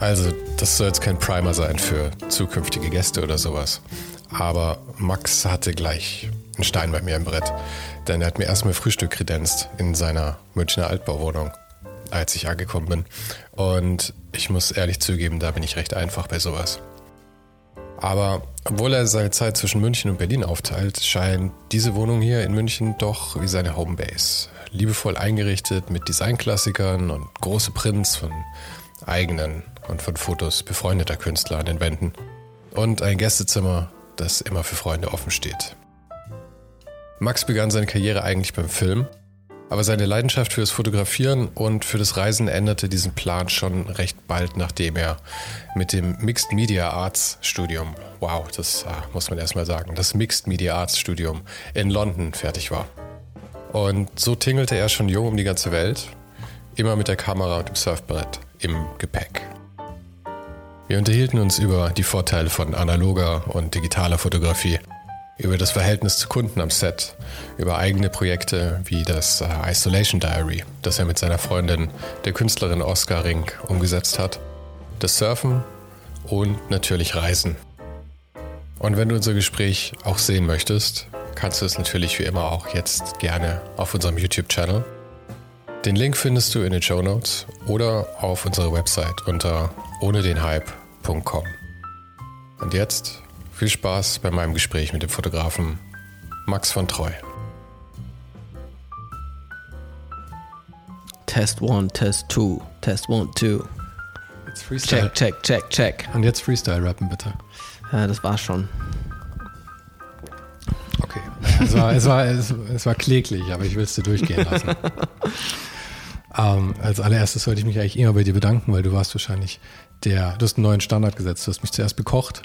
Also, das soll jetzt kein Primer sein für zukünftige Gäste oder sowas. Aber Max hatte gleich einen Stein bei mir im Brett. Denn er hat mir erstmal Frühstück kredenzt in seiner Münchner Altbauwohnung, als ich angekommen bin. Und ich muss ehrlich zugeben, da bin ich recht einfach bei sowas. Aber obwohl er seine Zeit zwischen München und Berlin aufteilt, scheint diese Wohnung hier in München doch wie seine Homebase. Liebevoll eingerichtet mit Designklassikern und große Prints von eigenen und von Fotos befreundeter Künstler an den Wänden. Und ein Gästezimmer, das immer für Freunde offen steht. Max begann seine Karriere eigentlich beim Film, aber seine Leidenschaft für das Fotografieren und für das Reisen änderte diesen Plan schon recht bald, nachdem er mit dem Mixed Media Arts Studium, wow, das ah, muss man erstmal sagen, das Mixed Media Arts Studium in London fertig war. Und so tingelte er schon jung um die ganze Welt, immer mit der Kamera und dem Surfbrett im Gepäck. Wir unterhielten uns über die Vorteile von analoger und digitaler Fotografie, über das Verhältnis zu Kunden am Set, über eigene Projekte wie das äh, Isolation Diary, das er mit seiner Freundin, der Künstlerin Oskar Ring, umgesetzt hat, das Surfen und natürlich Reisen. Und wenn du unser Gespräch auch sehen möchtest, kannst du es natürlich wie immer auch jetzt gerne auf unserem YouTube-Channel. Den Link findest du in den Show Notes oder auf unserer Website unter ohne den Hype.com. Und jetzt viel Spaß bei meinem Gespräch mit dem Fotografen Max von Treu. Test 1, Test 2, Test 1, 2. Jetzt Freestyle. Check, check, check, check. Und jetzt Freestyle rappen bitte. Ja, das war schon. Okay. Es war, es war, es, es war kläglich, aber ich will es dir durchgehen lassen. ähm, als allererstes sollte ich mich eigentlich immer bei dir bedanken, weil du warst wahrscheinlich der, du hast einen neuen Standard gesetzt. Du hast mich zuerst bekocht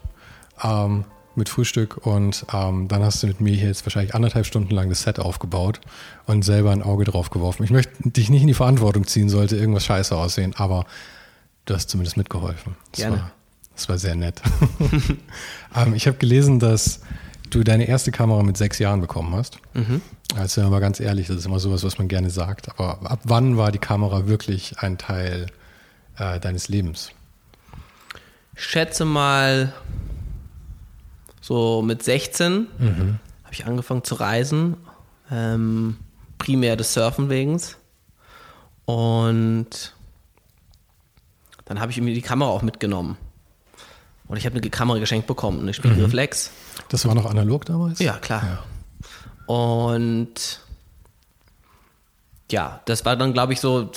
ähm, mit Frühstück und ähm, dann hast du mit mir hier jetzt wahrscheinlich anderthalb Stunden lang das Set aufgebaut und selber ein Auge drauf geworfen. Ich möchte dich nicht in die Verantwortung ziehen, sollte irgendwas scheiße aussehen, aber du hast zumindest mitgeholfen. Das Gerne. War, das war sehr nett. ähm, ich habe gelesen, dass du deine erste Kamera mit sechs Jahren bekommen hast. Mhm. Also wenn man mal ganz ehrlich, das ist immer sowas, was man gerne sagt. Aber ab wann war die Kamera wirklich ein Teil äh, deines Lebens? Ich schätze mal, so mit 16 Mhm. habe ich angefangen zu reisen. Ähm, primär des Surfen wegen. Und dann habe ich mir die Kamera auch mitgenommen. Und ich habe eine Kamera geschenkt bekommen, eine Spiegelreflex. Das war noch analog damals? Ja, klar. Und ja, das war dann, glaube ich, so,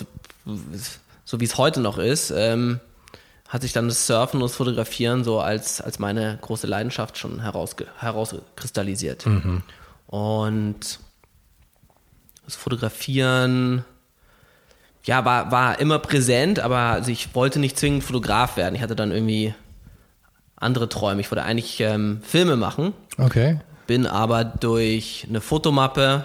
so wie es heute noch ist, ähm, hat sich dann das Surfen und das Fotografieren so als, als meine große Leidenschaft schon herausge herauskristallisiert. Und das Fotografieren, ja, war, war immer präsent, aber also ich wollte nicht zwingend Fotograf werden. Ich hatte dann irgendwie andere Träume. Ich wollte eigentlich ähm, Filme machen Okay. bin aber durch eine Fotomappe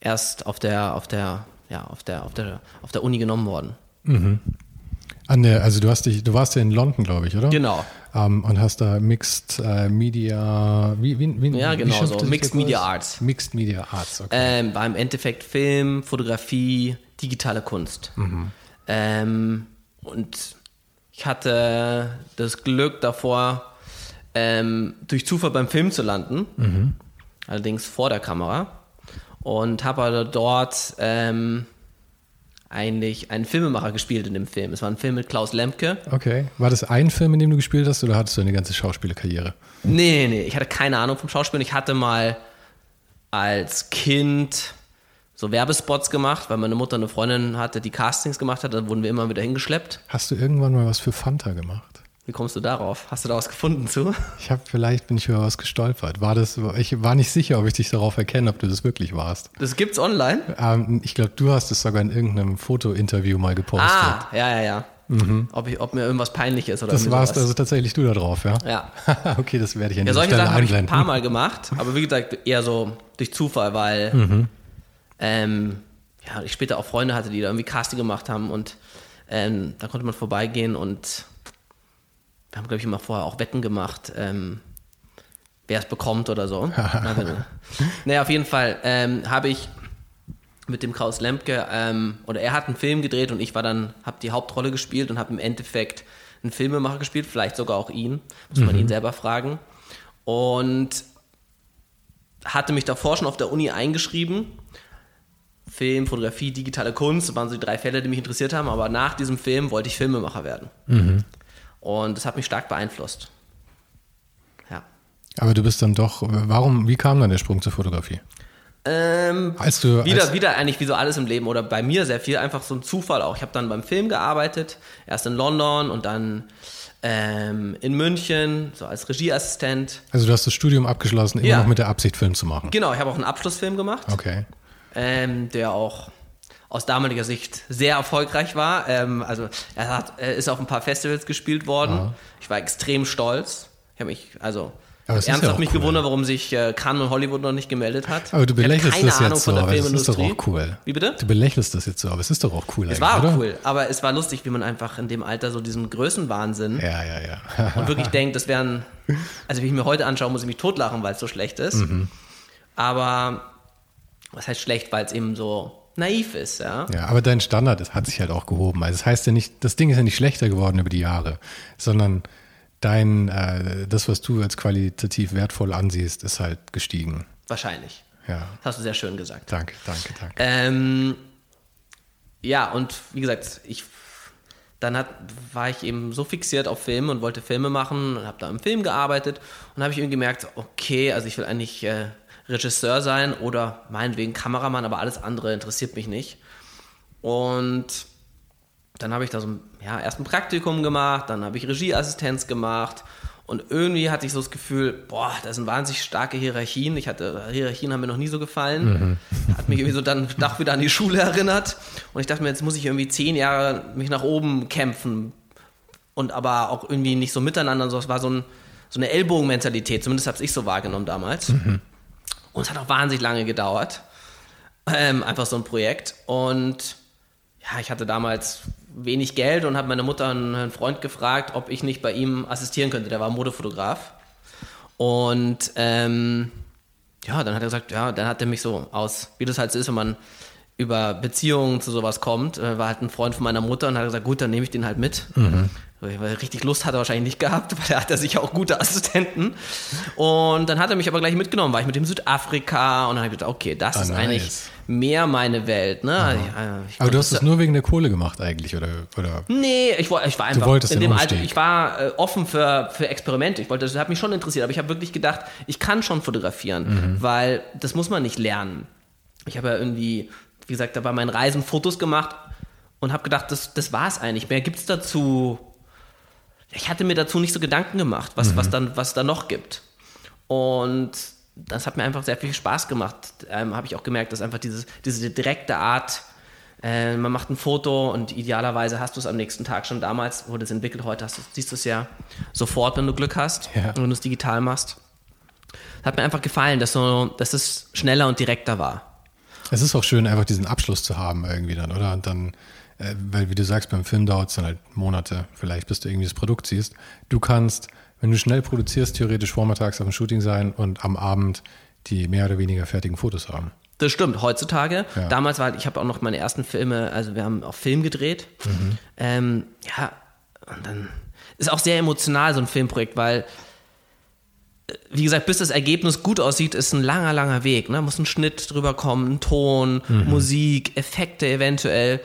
erst auf der, auf der, ja, auf der, auf der, auf der Uni genommen worden. An der, also du hast dich, du warst ja in London, glaube ich, oder? Genau. Ähm, und hast da Mixed äh, Media, wie, wie, wie Ja, wie genau schreibt so. Mixed? Media Arts. Mixed Media Arts, okay. Ähm, war im Endeffekt Film, Fotografie, digitale Kunst. Ähm, und ich hatte das Glück davor, ähm, durch Zufall beim Film zu landen, allerdings vor der Kamera. Und habe also dort ähm, eigentlich einen Filmemacher gespielt in dem Film. Es war ein Film mit Klaus Lemke. Okay. War das ein Film, in dem du gespielt hast, oder hattest du eine ganze Schauspielerkarriere? Nee, nee, nee. Ich hatte keine Ahnung vom Schauspielen. Ich hatte mal als Kind so Werbespots gemacht, weil meine Mutter eine Freundin hatte, die Castings gemacht hat. Dann wurden wir immer wieder hingeschleppt. Hast du irgendwann mal was für Fanta gemacht? Wie kommst du darauf? Hast du da was gefunden zu? Ich habe vielleicht bin ich über was gestolpert. War das? Ich war nicht sicher, ob ich dich darauf erkenne, ob du das wirklich warst. Das gibt's online? Ähm, ich glaube, du hast es sogar in irgendeinem Fotointerview mal gepostet. Ah, ja, ja, ja. Ob, ich, ob mir irgendwas peinlich ist oder das warst also tatsächlich du da drauf, ja? Ja. okay, das werde ich Ja, dieser solche Stelle Sachen habe ich ein paar Mal gemacht, aber wie gesagt, eher so durch Zufall, weil Mhm. ähm, ja, ich später auch Freunde hatte, die da irgendwie Casting gemacht haben und ähm, da konnte man vorbeigehen und wir haben, glaube ich, immer vorher auch Wetten gemacht, ähm, wer es bekommt oder so. Wenn- naja, auf jeden Fall ähm, habe ich mit dem Kraus Lemke, ähm, oder er hat einen Film gedreht und ich war dann, habe die Hauptrolle gespielt und habe im Endeffekt einen Filmemacher gespielt, vielleicht sogar auch ihn, muss man ihn selber fragen. Und hatte mich davor schon auf der Uni eingeschrieben. Film, Fotografie, digitale Kunst, das waren so die drei Fälle, die mich interessiert haben, aber nach diesem Film wollte ich Filmemacher werden. Und das hat mich stark beeinflusst. Ja. Aber du bist dann doch, warum, wie kam dann der Sprung zur Fotografie? Ähm, Als du, Wieder, als, wieder eigentlich wie so alles im Leben oder bei mir sehr viel, einfach so ein Zufall auch. Ich habe dann beim Film gearbeitet, erst in London und dann ähm, in München, so als Regieassistent. also du hast das Studium abgeschlossen, immer Ja. noch mit der Absicht, Film zu machen. Genau, ich habe auch einen Abschlussfilm gemacht, Okay. ähm, der auch aus damaliger Sicht sehr erfolgreich war. Ähm, also er, hat, er ist auf ein paar Festivals gespielt worden. Ich war extrem stolz. Ich habe mich, also es ja ernsthaft auch mich cool. gewundert, warum sich äh, Cannes und Hollywood noch nicht gemeldet hat. Aber du belächelst keine das Ahnung jetzt so, von der aber das ist doch auch cool. Wie bitte? Du belächelst das jetzt so, aber es ist doch auch cool Es war auch oder? cool, aber es war lustig, wie man einfach in dem Alter so diesen Größenwahnsinn Ja, ja, ja. und wirklich denkt, das wären, also wie ich mir heute anschaue, muss ich mich totlachen, weil es so schlecht ist. Mhm. Aber was heißt schlecht, weil es eben so naiv ist, ja. Ja, aber dein Standard ist, hat sich halt auch gehoben. Also das heißt ja nicht, das Ding ist ja nicht schlechter geworden über die Jahre, sondern dein, äh, das, was du als qualitativ wertvoll ansiehst, ist halt gestiegen. Wahrscheinlich. Ja, Das hast du sehr schön gesagt. danke, danke, danke. Ähm, ja, und wie gesagt, ich dann hat, war ich eben so fixiert auf Filme und wollte Filme machen und habe da im Film gearbeitet und habe ich irgendwie gemerkt, okay, also ich will eigentlich äh, Regisseur sein oder meinetwegen Kameramann, aber alles andere interessiert mich nicht. Und dann habe ich da so ein, ja, erst ein Praktikum gemacht, dann habe ich Regieassistenz gemacht und irgendwie hatte ich so das Gefühl, boah, das sind wahnsinnig starke Hierarchien. Ich hatte, Hierarchien haben mir noch nie so gefallen. Hat mich irgendwie so dann doch wieder an die Schule erinnert. Und ich dachte mir, jetzt muss ich irgendwie zehn Jahre mich nach oben kämpfen. Und aber auch irgendwie nicht so miteinander. So, es war so, ein, so eine Ellbogenmentalität, zumindest habe ich so wahrgenommen damals. Und es hat auch wahnsinnig lange gedauert. Ähm, einfach so ein Projekt. Und ja, ich hatte damals wenig Geld und habe meine Mutter einen, einen Freund gefragt, ob ich nicht bei ihm assistieren könnte. Der war Modefotograf. Und ähm, ja, dann hat er gesagt, ja, dann hat er mich so aus, wie das halt so ist, wenn man über Beziehungen zu sowas kommt, äh, war halt ein Freund von meiner Mutter und hat gesagt, gut, dann nehme ich den halt mit. Weil er richtig Lust hat er wahrscheinlich nicht gehabt, weil er hat ja sicher auch gute Assistenten. Und dann hat er mich aber gleich mitgenommen, war ich mit dem Südafrika und dann habe ich gedacht, okay, das Ah, ist nice. eigentlich mehr meine Welt. Ne? Ja, ich Aber du hast es nur wegen der Kohle gemacht eigentlich, oder? oder? Nee, ich, ich war einfach in dem Alter, ich war äh, offen für, für Experimente. Ich wollte, das hat mich schon interessiert, aber ich habe wirklich gedacht, ich kann schon fotografieren, weil das muss man nicht lernen. Ich habe ja irgendwie, wie gesagt, da bei meinen Reisen Fotos gemacht und habe gedacht, das, das war es eigentlich. Mehr gibt es dazu. Ich hatte mir dazu nicht so Gedanken gemacht, was, was dann, was da noch gibt. Und das hat mir einfach sehr viel Spaß gemacht. Ähm, habe ich auch gemerkt, dass einfach dieses, diese direkte Art, äh, man macht ein Foto und idealerweise hast du es am nächsten Tag schon damals, wurde es entwickelt, heute hast du, siehst du es ja sofort, wenn du Glück hast, Ja. wenn du es digital machst. Hat mir einfach gefallen, dass, so, dass es schneller und direkter war. Es ist auch schön, einfach diesen Abschluss zu haben irgendwie dann, oder? Und dann, äh, weil wie du sagst, beim Film dauert es dann halt Monate, vielleicht bis du irgendwie das Produkt siehst. Du kannst, wenn du schnell produzierst, theoretisch vormittags auf dem Shooting sein und am Abend die mehr oder weniger fertigen Fotos haben. Das stimmt, heutzutage. Ja. Damals war, ich habe auch noch meine ersten Filme, also wir haben auch Film gedreht. Mhm. Ähm, ja, und dann ist auch sehr emotional so ein Filmprojekt, weil, wie gesagt, bis das Ergebnis gut aussieht, ist ein langer, langer Weg. Ne? Muss ein Schnitt drüber kommen, ein Ton, Mhm. Musik, Effekte eventuell.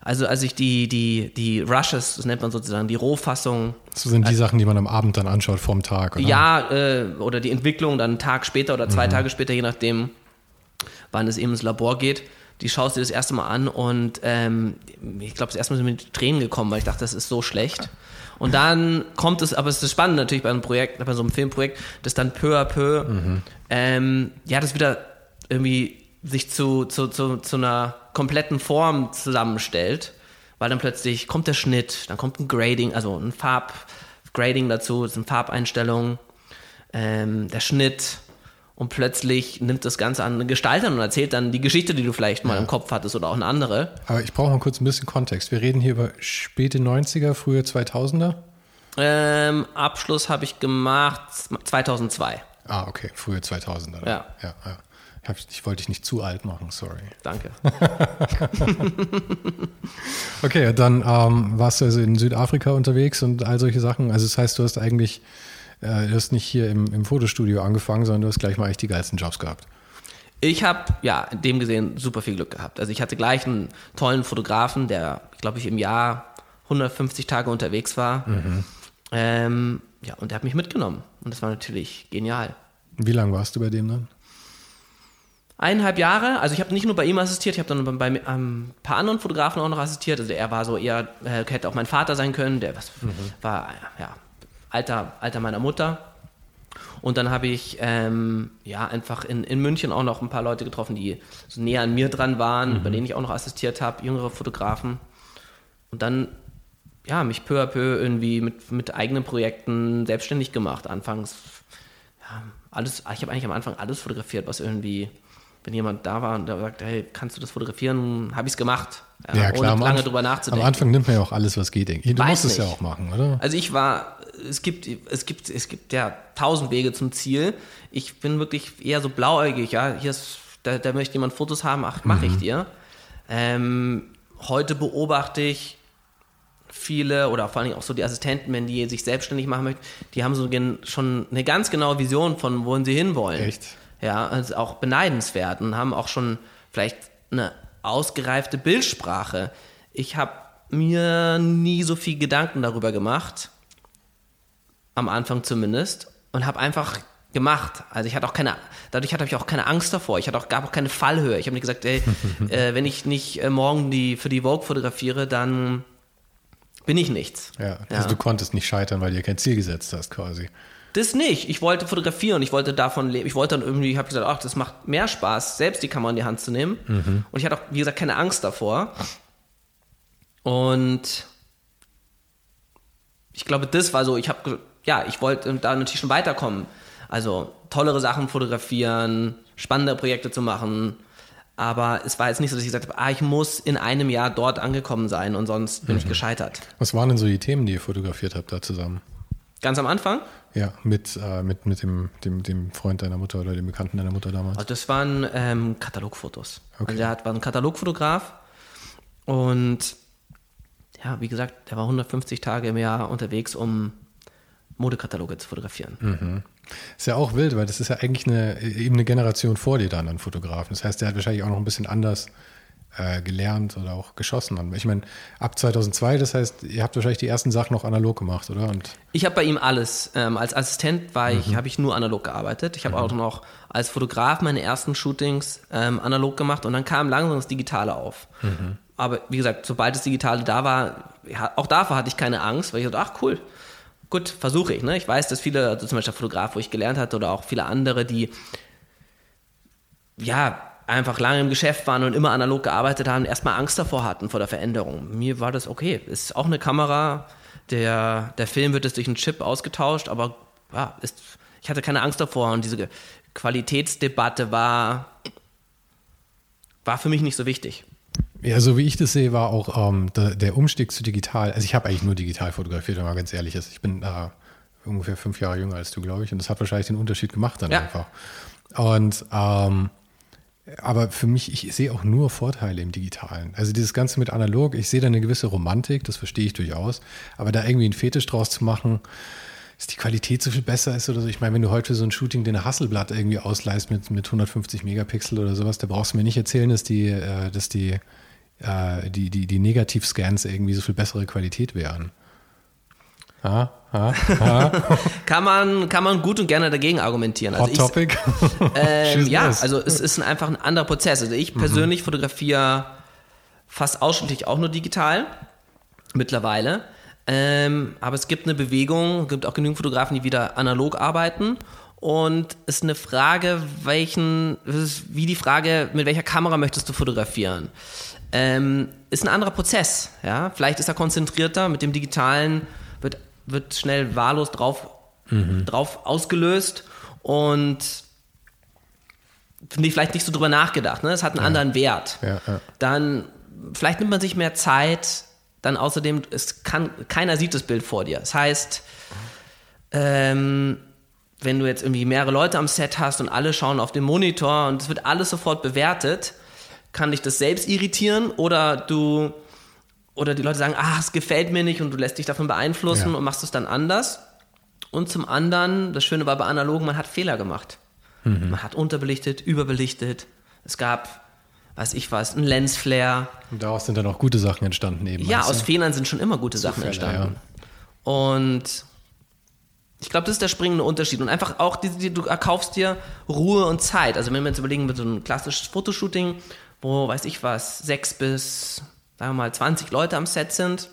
Also als ich die, die, die Rushes, das nennt man sozusagen, die Rohfassung Das sind die Sachen, die man am Abend dann anschaut vorm Tag, oder? ja, äh, oder die Entwicklung dann einen Tag später oder Mhm. zwei Tage später, je nachdem, wann es eben ins Labor geht. Die schaust dir das erste Mal an und ähm, ich glaube, das erste Mal sind mir die Tränen gekommen, weil ich dachte, das ist so schlecht. Und dann kommt es, aber es ist spannend natürlich bei einem Projekt, bei so einem Filmprojekt, dass dann peu à peu, ähm, ja, das wieder irgendwie sich zu, zu, zu, zu einer kompletten Form zusammenstellt, weil dann plötzlich kommt der Schnitt, dann kommt ein Grading, also ein Farbgrading dazu, das sind Farbeinstellungen, ähm, der Schnitt und plötzlich nimmt das Ganze an eine Gestalt an und erzählt dann die Geschichte, die du vielleicht mal im Kopf hattest oder auch eine andere. Aber ich brauche mal kurz ein bisschen Kontext. Wir reden hier über späte 90er, frühe 2000er. Ähm, Abschluss habe ich gemacht 2002. Ah, okay, frühe 2000er. Ja. ja, ja. Ich, hab, ich wollte dich nicht zu alt machen, sorry. Danke. Okay, dann ähm, warst du also in Südafrika unterwegs und all solche Sachen. Also das heißt, du hast eigentlich, du hast nicht hier im, im Fotostudio angefangen, sondern du hast gleich mal echt die geilsten Jobs gehabt. Ich habe, ja, in dem gesehen super viel Glück gehabt. Also ich hatte gleich einen tollen Fotografen, der, glaube ich, im Jahr 150 Tage unterwegs war. Ähm, ja, und der hat mich mitgenommen. Und das war natürlich genial. Wie lange warst du bei dem dann? Eineinhalb Jahre, also ich habe nicht nur bei ihm assistiert, ich habe dann bei ähm, ein paar anderen Fotografen auch noch assistiert. Also er war so eher, äh, hätte auch mein Vater sein können, der was, war ja Alter, Alter meiner Mutter. Und dann habe ich ähm, ja einfach in, in München auch noch ein paar Leute getroffen, die so näher an mir dran waren, bei denen ich auch noch assistiert habe, jüngere Fotografen. Und dann ja, mich peu à peu irgendwie mit, mit eigenen Projekten selbstständig gemacht. Anfangs, ja, alles, ich habe eigentlich am Anfang alles fotografiert, was irgendwie, wenn jemand da war und der sagt, hey, kannst du das fotografieren, habe ich es gemacht. Ja, klar. am ohne lange drüber nachzudenken. Am Anfang nimmt man ja auch alles, was geht. denke ich. Du Weiß musst es ja nicht. auch machen, oder? Also ich war, es gibt, es gibt, es gibt ja tausend Wege zum Ziel. Ich bin wirklich eher so blauäugig, ja. Hier ist, da, da möchte jemand Fotos haben, ach, mache ich dir. Ähm, heute beobachte ich viele oder vor Dingen auch so die Assistenten, wenn die sich selbstständig machen möchten, die haben so schon eine ganz genaue Vision von wohin sie hinwollen. Echt? Ja, also auch beneidenswert und haben auch schon vielleicht eine ausgereifte Bildsprache. Ich habe mir nie so viel Gedanken darüber gemacht, am Anfang zumindest, und habe einfach gemacht. Also ich hatte auch keine, dadurch hatte ich auch keine Angst davor. Ich hatte auch, gab auch keine Fallhöhe. Ich habe nicht gesagt, ey, äh, wenn ich nicht äh, morgen die für die Vogue fotografiere, dann bin ich nichts. Ja, also du konntest nicht scheitern, weil du dir kein Ziel gesetzt hast, quasi. Das nicht. Ich wollte fotografieren, ich wollte davon leben. Ich wollte dann irgendwie, ich habe gesagt, ach, das macht mehr Spaß, selbst die Kamera in die Hand zu nehmen. Und ich hatte auch, wie gesagt, keine Angst davor. Und ich glaube, das war so, ich habe, ja, ich wollte da natürlich schon weiterkommen. Also tollere Sachen fotografieren, spannende Projekte zu machen. Aber es war jetzt nicht so, dass ich gesagt habe, ah, ich muss in einem Jahr dort angekommen sein und sonst bin ich gescheitert. Was waren denn so die Themen, die ihr fotografiert habt da zusammen? Ganz am Anfang Ja, mit, äh, mit, mit dem, dem, dem Freund deiner Mutter oder dem Bekannten deiner Mutter damals. Also das waren ähm, Katalogfotos. Okay. Also der hat, war ein Katalogfotograf und ja, wie gesagt, der war 150 Tage im Jahr unterwegs, um Modekataloge zu fotografieren. Ist ja auch wild, weil das ist ja eigentlich eine, eben eine Generation vor dir dann an Fotografen. Das heißt, der hat wahrscheinlich auch noch ein bisschen anders äh, gelernt oder auch geschossen. Ich meine, ab 2002, das heißt, ihr habt wahrscheinlich die ersten Sachen noch analog gemacht, oder? Und Ich habe bei ihm alles. Ähm, als Assistent war ich, habe ich nur analog gearbeitet. Ich habe auch noch als Fotograf meine ersten Shootings ähm, analog gemacht und dann kam langsam das Digitale auf. Aber wie gesagt, sobald das Digitale da war, auch davor hatte ich keine Angst, weil ich dachte, ach cool, gut, versuche ich. Ne? Ich weiß, dass viele, also zum Beispiel der Fotograf, wo ich gelernt hatte, oder auch viele andere, die ja einfach lange im Geschäft waren und immer analog gearbeitet haben, erstmal Angst davor hatten vor der Veränderung. Mir war das okay. Ist auch eine Kamera, der, der Film wird jetzt durch einen Chip ausgetauscht, aber ja, ist, ich hatte keine Angst davor und diese Qualitätsdebatte war, war für mich nicht so wichtig. Ja, so wie ich das sehe, war auch ähm, der, der Umstieg zu digital. Also ich habe eigentlich nur digital fotografiert, wenn man ganz ehrlich ist. Ich bin äh, ungefähr fünf Jahre jünger als du, glaube ich. Und das hat wahrscheinlich den Unterschied gemacht dann Ja. einfach. Und ähm, aber für mich, ich sehe auch nur Vorteile im Digitalen. Also dieses Ganze mit analog, ich sehe da eine gewisse Romantik, das verstehe ich durchaus. Aber da irgendwie einen Fetisch draus zu machen, dass die Qualität so viel besser ist oder so. Ich meine, wenn du heute für so ein Shooting den Hasselblatt irgendwie ausleihst mit, mit 150 Megapixel oder sowas, da brauchst du mir nicht erzählen, dass die, äh, dass die, äh, die, die, die Negativscans irgendwie so viel bessere Qualität wären. Ha, ha, ha. kann, man, kann man gut und gerne dagegen argumentieren. Also Hot ich, Topic. Ähm, ja, also es ist einfach ein anderer Prozess. Also ich persönlich mhm. fotografiere fast ausschließlich auch nur digital mittlerweile. Ähm, aber es gibt eine Bewegung, es gibt auch genügend Fotografen, die wieder analog arbeiten. Und es ist eine Frage, welchen, wie die Frage, mit welcher Kamera möchtest du fotografieren? Ähm, ist ein anderer Prozess. Ja? Vielleicht ist er konzentrierter, mit dem Digitalen wird, wird schnell wahllos drauf, mhm. drauf ausgelöst und finde ich vielleicht nicht so drüber nachgedacht. Ne? Es hat einen ja. anderen Wert. Ja, ja. Dann vielleicht nimmt man sich mehr Zeit, dann außerdem, es kann, keiner sieht das Bild vor dir. Das heißt, ähm, wenn du jetzt irgendwie mehrere Leute am Set hast und alle schauen auf den Monitor und es wird alles sofort bewertet, kann dich das selbst irritieren oder du oder die Leute sagen, ah, es gefällt mir nicht und du lässt dich davon beeinflussen ja. und machst es dann anders. Und zum anderen, das Schöne war bei Analogen, man hat Fehler gemacht. Mhm. Man hat unterbelichtet, überbelichtet. Es gab weiß ich was, ein Lensflare. Und daraus sind dann auch gute Sachen entstanden eben. Ja, aus Fehlern sind schon immer gute Sachen Zufälle, entstanden. Ja. Und ich glaube, das ist der springende Unterschied. Und einfach auch, die, die, du erkaufst dir Ruhe und Zeit. Also wenn wir jetzt überlegen, mit so einem klassischen Fotoshooting, wo, weiß ich was, sechs bis, sagen wir mal, 20 Leute am Set sind,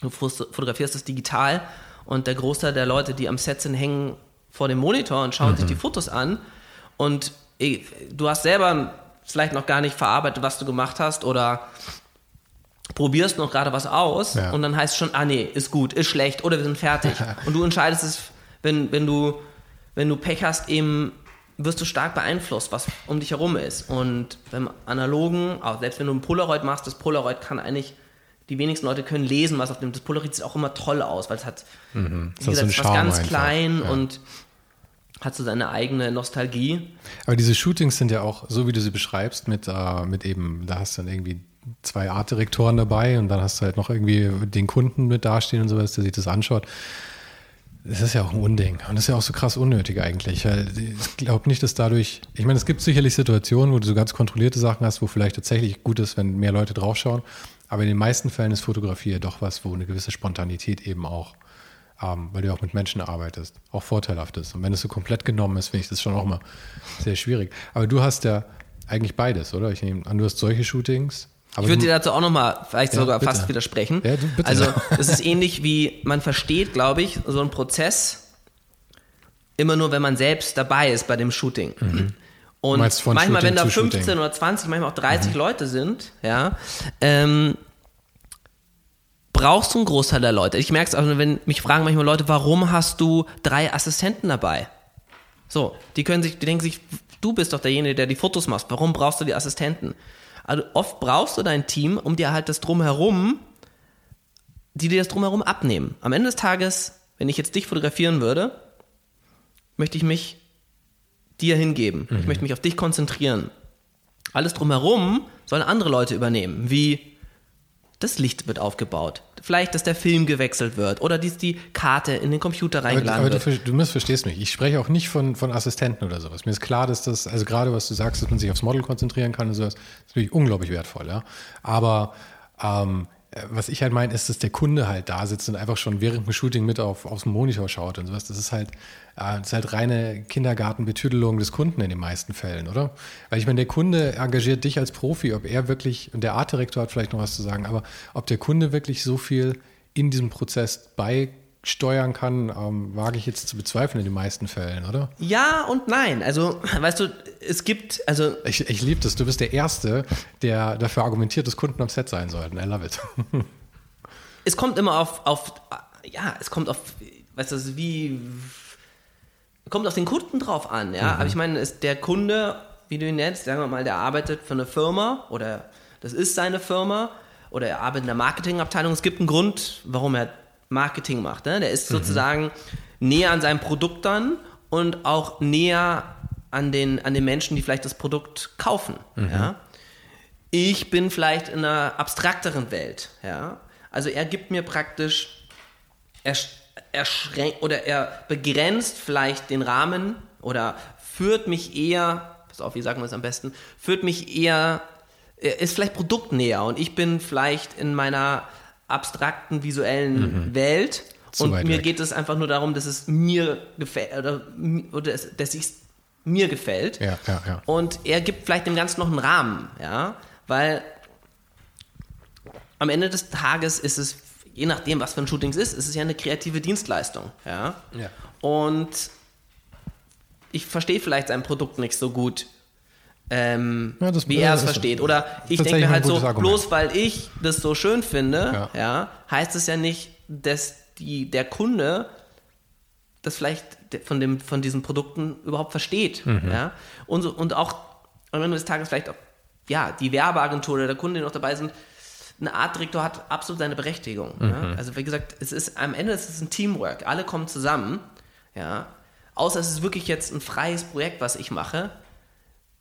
du fotografierst das digital und der Großteil der Leute, die am Set sind, hängen vor dem Monitor und schauen mhm. sich die Fotos an. Und du hast selber vielleicht noch gar nicht verarbeitet, was du gemacht hast oder probierst noch gerade was aus ja. und dann heißt es schon, ah nee, ist gut, ist schlecht oder wir sind fertig. und du entscheidest es, wenn, wenn, du, wenn du Pech hast, eben wirst du stark beeinflusst, was um dich herum ist. Und beim Analogen, auch selbst wenn du ein Polaroid machst, das Polaroid kann eigentlich, die wenigsten Leute können lesen, was auf dem, das Polaroid sieht auch immer toll aus, weil es hat, mhm. wie gesagt, so was ganz einfach. klein ja. und hat so seine eigene Nostalgie. Aber diese Shootings sind ja auch, so wie du sie beschreibst, mit, äh, mit eben, da hast du dann irgendwie zwei Artdirektoren dabei und dann hast du halt noch irgendwie den Kunden mit dastehen und sowas, der sich das anschaut. Das ist ja auch ein Unding. Und das ist ja auch so krass unnötig eigentlich. Ich glaube nicht, dass dadurch, ich meine, es gibt sicherlich Situationen, wo du so ganz kontrollierte Sachen hast, wo vielleicht tatsächlich gut ist, wenn mehr Leute draufschauen. Aber in den meisten Fällen ist Fotografie ja doch was, wo eine gewisse Spontanität eben auch ähm, weil du auch mit Menschen arbeitest, auch vorteilhaft ist. Und wenn es so komplett genommen ist, finde ich das schon auch immer sehr schwierig. Aber du hast ja eigentlich beides, oder? Ich nehme an, du hast solche Shootings. ich würde dir dazu auch nochmal vielleicht ja, sogar bitte. fast widersprechen. Ja, du, bitte. Also es ist ähnlich wie, man versteht, glaube ich, so einen Prozess immer nur, wenn man selbst dabei ist bei dem Shooting. Mhm. Und manchmal, Shooting wenn da 15 Shooting. oder 20, manchmal auch 30 mhm. Leute sind, ja, ähm, brauchst du einen Großteil der Leute. Ich merke es auch, wenn mich fragen manchmal Leute, warum hast du drei Assistenten dabei? So, die können sich, die denken sich, du bist doch derjenige, der die Fotos macht. Warum brauchst du die Assistenten? Also oft brauchst du dein Team, um dir halt das drumherum, die dir das drumherum abnehmen. Am Ende des Tages, wenn ich jetzt dich fotografieren würde, möchte ich mich dir hingeben. Mhm. Ich möchte mich auf dich konzentrieren. Alles drumherum sollen andere Leute übernehmen, wie das Licht wird aufgebaut. Vielleicht, dass der Film gewechselt wird oder dass die Karte in den Computer reingeladen aber, aber wird. Du, du missverstehst mich. Ich spreche auch nicht von, von Assistenten oder sowas. Mir ist klar, dass das, also gerade was du sagst, dass man sich aufs Model konzentrieren kann und sowas, ist natürlich unglaublich wertvoll. Ja? Aber ähm, was ich halt meine, ist, dass der Kunde halt da sitzt und einfach schon während dem Shooting mit auf, aufs Monitor schaut und sowas. Das ist halt, äh, das ist halt reine Kindergartenbetüdelung des Kunden in den meisten Fällen, oder? Weil ich meine, der Kunde engagiert dich als Profi, ob er wirklich, und der Artdirektor hat vielleicht noch was zu sagen, aber ob der Kunde wirklich so viel in diesem Prozess bei steuern kann, ähm, wage ich jetzt zu bezweifeln in den meisten Fällen, oder? Ja und nein. Also, weißt du, es gibt, also. Ich, ich liebe das. Du bist der Erste, der dafür argumentiert, dass Kunden am Set sein sollten. I love it. es kommt immer auf, auf, ja, es kommt auf, weißt du, wie, kommt auf den Kunden drauf an, ja. Mhm. Aber ich meine, ist der Kunde, wie du ihn nennst, sagen wir mal, der arbeitet für eine Firma oder das ist seine Firma oder er arbeitet in der Marketingabteilung. Es gibt einen Grund, warum er Marketing macht. Ne? Der ist mhm. sozusagen näher an seinem Produkt dann und auch näher an den, an den Menschen, die vielleicht das Produkt kaufen. Ja? Ich bin vielleicht in einer abstrakteren Welt. Ja? Also er gibt mir praktisch, er, er schränkt oder er begrenzt vielleicht den Rahmen oder führt mich eher, pass auf, wie sagen wir es am besten, führt mich eher, er ist vielleicht produktnäher und ich bin vielleicht in meiner abstrakten visuellen Welt Zu und mir weg. geht es einfach nur darum, dass es mir gefällt oder, oder es- dass es mir gefällt. Ja, ja, ja. Und er gibt vielleicht dem Ganzen noch einen Rahmen, ja, weil am Ende des Tages ist es, je nachdem, was für ein Shooting es ist, ist es ja eine kreative Dienstleistung, ja. Ja. Und ich verstehe vielleicht sein Produkt nicht so gut, ähm, Ja, das- wie er es versteht. Oder ich denke mir halt so, Argument. bloß weil ich das so schön finde, Ja. ja. heißt es ja nicht, dass die, der Kunde das vielleicht von, dem, von diesen Produkten überhaupt versteht. Mhm. Ja? Und, so, und auch am Ende des Tages vielleicht auch ja, die Werbeagentur oder der Kunde, die noch dabei sind, eine Artdirektor hat absolut seine Berechtigung. Mhm. Ja? Also wie gesagt, es ist am Ende ist es ein Teamwork. Alle kommen zusammen. Ja? Außer es ist wirklich jetzt ein freies Projekt, was ich mache,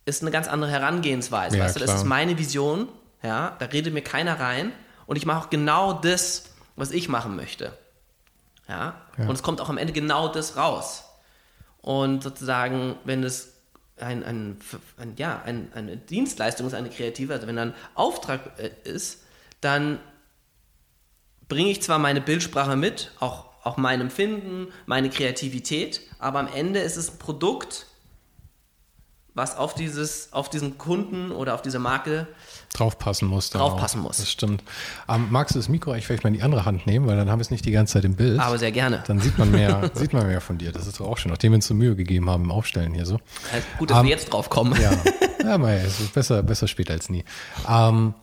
ist eine ganz andere Herangehensweise. Ja, weißt du, das klar. ist meine Vision. Ja? Da redet mir keiner rein. Und ich mache auch genau das, was ich machen möchte. Ja? Ja. Und es kommt auch am Ende genau das raus. Und sozusagen, wenn es ein, ein, ein, ja, ein, eine Dienstleistung ist, eine kreative, also wenn ein Auftrag äh, ist, dann bringe ich zwar meine Bildsprache mit, auch, auch mein Empfinden, meine Kreativität, aber am Ende ist es ein Produkt, was auf, dieses, auf diesen Kunden oder auf diese Marke Draufpassen muss. Draufpassen muss. Das stimmt. Ähm, magst du das Mikro eigentlich vielleicht mal in die andere Hand nehmen, weil dann haben wir es nicht die ganze Zeit im Bild. Aber sehr gerne. Dann sieht man mehr, sieht man mehr von dir. Das ist doch auch schön, nachdem wir uns so Mühe gegeben haben im Aufstellen hier so. Halt gut, dass Ähm, wir jetzt drauf kommen. Ja, ja Meier, es ist besser, besser spät als nie. Ähm,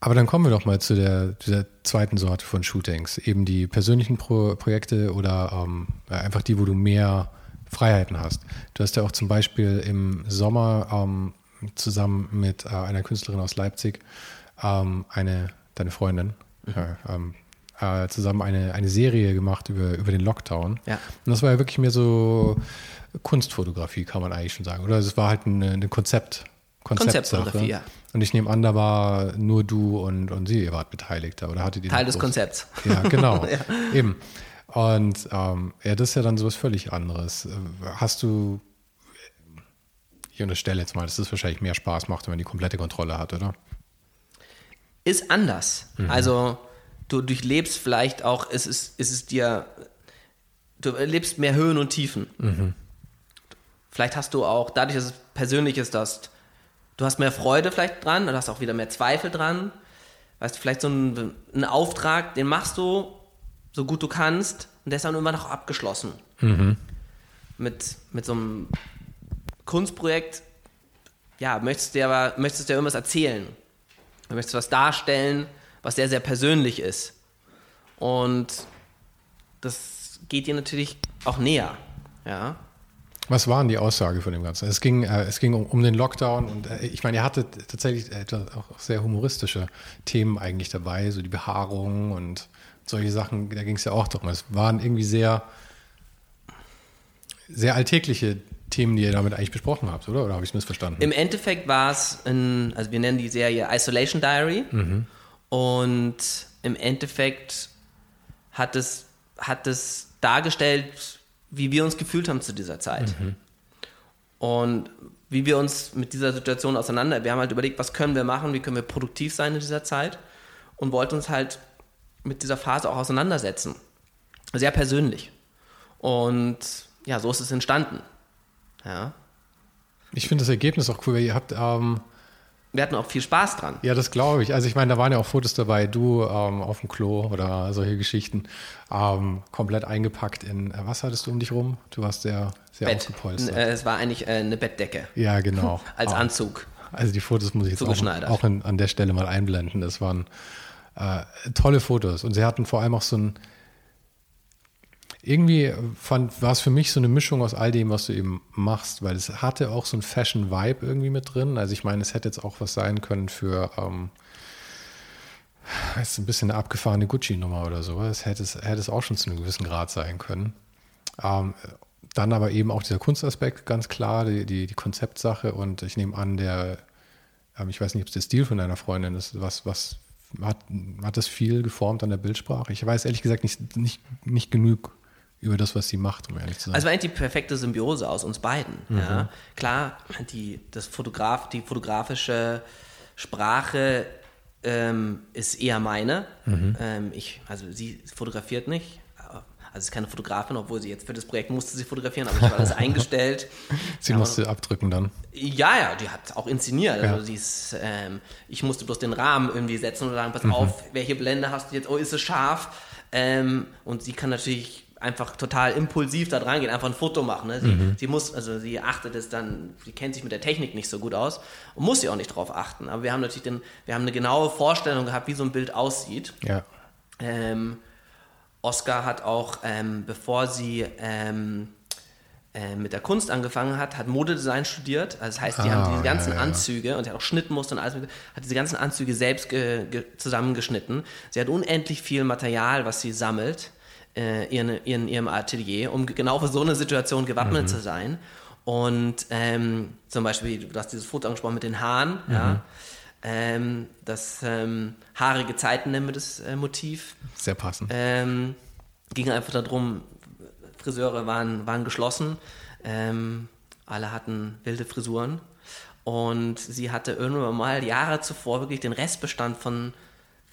aber dann kommen wir doch mal zu der, dieser zweiten Sorte von Shootings. Eben die persönlichen Pro Projekte oder ähm, einfach die, wo du mehr Freiheiten hast. Du hast ja auch zum Beispiel im Sommer ähm, zusammen mit äh, einer Künstlerin aus Leipzig ähm, eine, deine Freundin, ja, ähm, äh, zusammen eine, eine Serie gemacht über, über den Lockdown. Ja. Und das war ja wirklich mehr so Kunstfotografie, kann man eigentlich schon sagen. Oder es war halt eine, eine Konzept. Konzeptfotografie, ja. Und ich nehme an, da war nur du und, und sie, ihr wart Beteiligter. Oder hattet ihr Teil des Konzepts. Ja, genau. Eben. Und ähm, ja, das ist ja dann sowas völlig anderes. Hast du, ich unterstelle jetzt mal, dass das wahrscheinlich mehr Spaß macht, wenn man die komplette Kontrolle hat, oder? ist anders. Mhm. Also du durchlebst vielleicht auch, es ist, es ist dir, du erlebst mehr Höhen und Tiefen. Mhm. Vielleicht hast du auch, dadurch, dass es persönlich ist, dass du hast mehr Freude vielleicht dran, du hast auch wieder mehr Zweifel dran. Weißt du, vielleicht so ein, ein Auftrag, den machst du so gut du kannst und der ist dann immer noch abgeschlossen. Mhm. Mit, mit so einem Kunstprojekt, ja, möchtest du dir aber, möchtest du dir irgendwas erzählen. Du möchtest was darstellen, was sehr, sehr persönlich ist. Und das geht dir natürlich auch näher. Ja. Was war denn die Aussage von dem Ganzen? Es ging, äh, es ging um, um den Lockdown und äh, ich meine, ihr hattet tatsächlich auch, auch sehr humoristische Themen eigentlich dabei, so die Behaarung und solche Sachen, da ging es ja auch darum. Es waren irgendwie sehr, sehr alltägliche Themen, die ihr damit eigentlich besprochen habt, oder? Oder habe ich es missverstanden? Im Endeffekt war es, ein, also wir nennen die Serie Isolation Diary. Und im Endeffekt hat es, hat es dargestellt, wie wir uns gefühlt haben zu dieser Zeit. Und wie wir uns mit dieser Situation auseinander, wir haben halt überlegt, was können wir machen, wie können wir produktiv sein in dieser Zeit und wollten uns halt mit dieser Phase auch auseinandersetzen. Sehr persönlich. Und ja, so ist es entstanden. Ja. Ich finde das Ergebnis auch cool, weil ihr habt, ähm, Wir hatten auch viel Spaß dran. ja, das glaube ich. Also ich meine, da waren ja auch Fotos dabei, du ähm, auf dem Klo oder solche Geschichten, ähm, komplett eingepackt in, äh, was hattest du um dich rum? Du warst sehr, sehr Bett. ausgepolstert. Äh, Es war eigentlich äh, eine Bettdecke ja, genau. als Ah. Anzug. Also die Fotos muss ich jetzt auch, auch in, an der Stelle mal einblenden. Das waren äh, tolle Fotos. Und sie hatten vor allem auch so ein, irgendwie war es für mich so eine Mischung aus all dem, was du eben machst, weil es hatte auch so ein Fashion-Vibe irgendwie mit drin. Also ich meine, es hätte jetzt auch was sein können für, ähm, ist ein bisschen eine abgefahrene Gucci-Nummer oder so. Es hätte es, hätte es auch schon zu einem gewissen Grad sein können. Ähm, dann aber eben auch dieser Kunstaspekt, ganz klar, die, die, die Konzeptsache und ich nehme an, der, ähm, ich weiß nicht, ob es der Stil von deiner Freundin ist, was, was hat, hat das viel geformt an der Bildsprache? Ich weiß ehrlich gesagt nicht, nicht, nicht genug über das, was sie macht, um ehrlich zu sein. Also war eigentlich die perfekte Symbiose aus uns beiden. Mhm. Ja. Klar, die, das Fotograf, die fotografische Sprache ähm, ist eher meine. Mhm. Ähm, ich, also sie fotografiert nicht. Also ist keine Fotografin, obwohl sie jetzt für das Projekt musste sie fotografieren, aber ich war alles eingestellt. sie Aber- musste abdrücken dann. Ja, ja, die hat auch inszeniert. Ja. Also sie ist, ähm, ich musste bloß den Rahmen irgendwie setzen und sagen, Mhm. pass auf, welche Blende hast du jetzt? Oh, ist es scharf? Ähm, und sie kann natürlich einfach total impulsiv da dran gehen, einfach ein Foto machen. Ne? Sie, Mhm. sie muss, also sie achtet es dann, sie kennt sich mit der Technik nicht so gut aus und muss sie auch nicht drauf achten. Aber wir haben natürlich den, wir haben eine genaue Vorstellung gehabt, wie so ein Bild aussieht. Ja. Ähm, Oscar hat auch, ähm, bevor sie ähm, äh, mit der Kunst angefangen hat, hat Modedesign studiert. Also das heißt, die Ah, haben diese ganzen ja, ja. Anzüge und sie hat auch Schnittmuster und alles, mögliche, hat diese ganzen Anzüge selbst ge ge zusammengeschnitten. Sie hat unendlich viel Material, was sie sammelt äh, in, in ihrem Atelier, um genau für so eine Situation gewappnet Mhm. zu sein. Und ähm, zum Beispiel, du hast dieses Foto angesprochen mit den Haaren, ja. Ähm, das ähm, haarige Zeiten nennen wir das äh, Motiv. Sehr passend. Ähm, ging einfach darum, Friseure waren, waren geschlossen, ähm, alle hatten wilde Frisuren und sie hatte irgendwann mal Jahre zuvor wirklich den Restbestand von,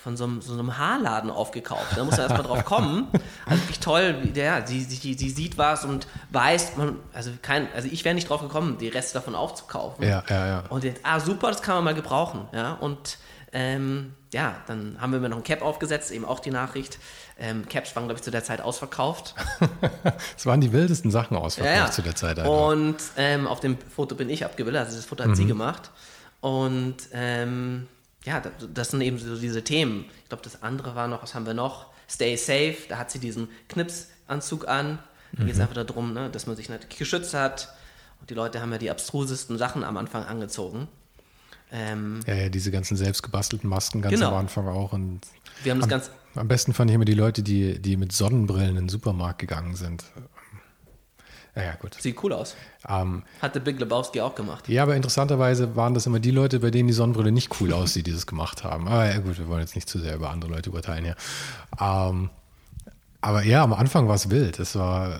von so einem, so einem Haarladen aufgekauft. Da muss man erstmal drauf kommen. Also wirklich toll, wie der, sie, sie, sie sieht was und weiß, man, also, kein, also ich wäre nicht drauf gekommen, die Reste davon aufzukaufen. Ja, ja, ja. Und jetzt, ah, super, das kann man mal gebrauchen. Ja, und ähm, ja, dann haben wir mir noch ein Cap aufgesetzt, eben auch die Nachricht. Ähm, Caps waren, glaube ich, zu der Zeit ausverkauft. Es waren die wildesten Sachen ausverkauft Ja, ja. zu der Zeit. einfach. Und ähm, auf dem Foto bin ich abgebildet, also das Foto hat Mhm. sie gemacht. Und ähm, ja, das, sind eben so diese Themen. Ich glaube, das andere war noch, was haben wir noch? Stay safe, da hat sie diesen Knipsanzug an. Da Mhm. geht es einfach darum, ne, dass man sich natürlich geschützt hat. Und die Leute haben ja die abstrusesten Sachen am Anfang angezogen. Ähm, ja, ja, diese ganzen selbst gebastelten Masken ganz Genau. am Anfang auch. Und wir haben das am, ganz am besten fand ich immer die Leute, die, die mit Sonnenbrillen in den Supermarkt gegangen sind. Ja, ja, gut. Sieht cool aus. Ähm, Hatte Big Lebowski auch gemacht. ja, aber interessanterweise waren das immer die Leute, bei denen die Sonnenbrille nicht cool aussieht, die das gemacht haben. Aber ja, gut, wir wollen jetzt nicht zu sehr über andere Leute urteilen hier. Ähm, aber ja, am Anfang war es wild. Es war, äh,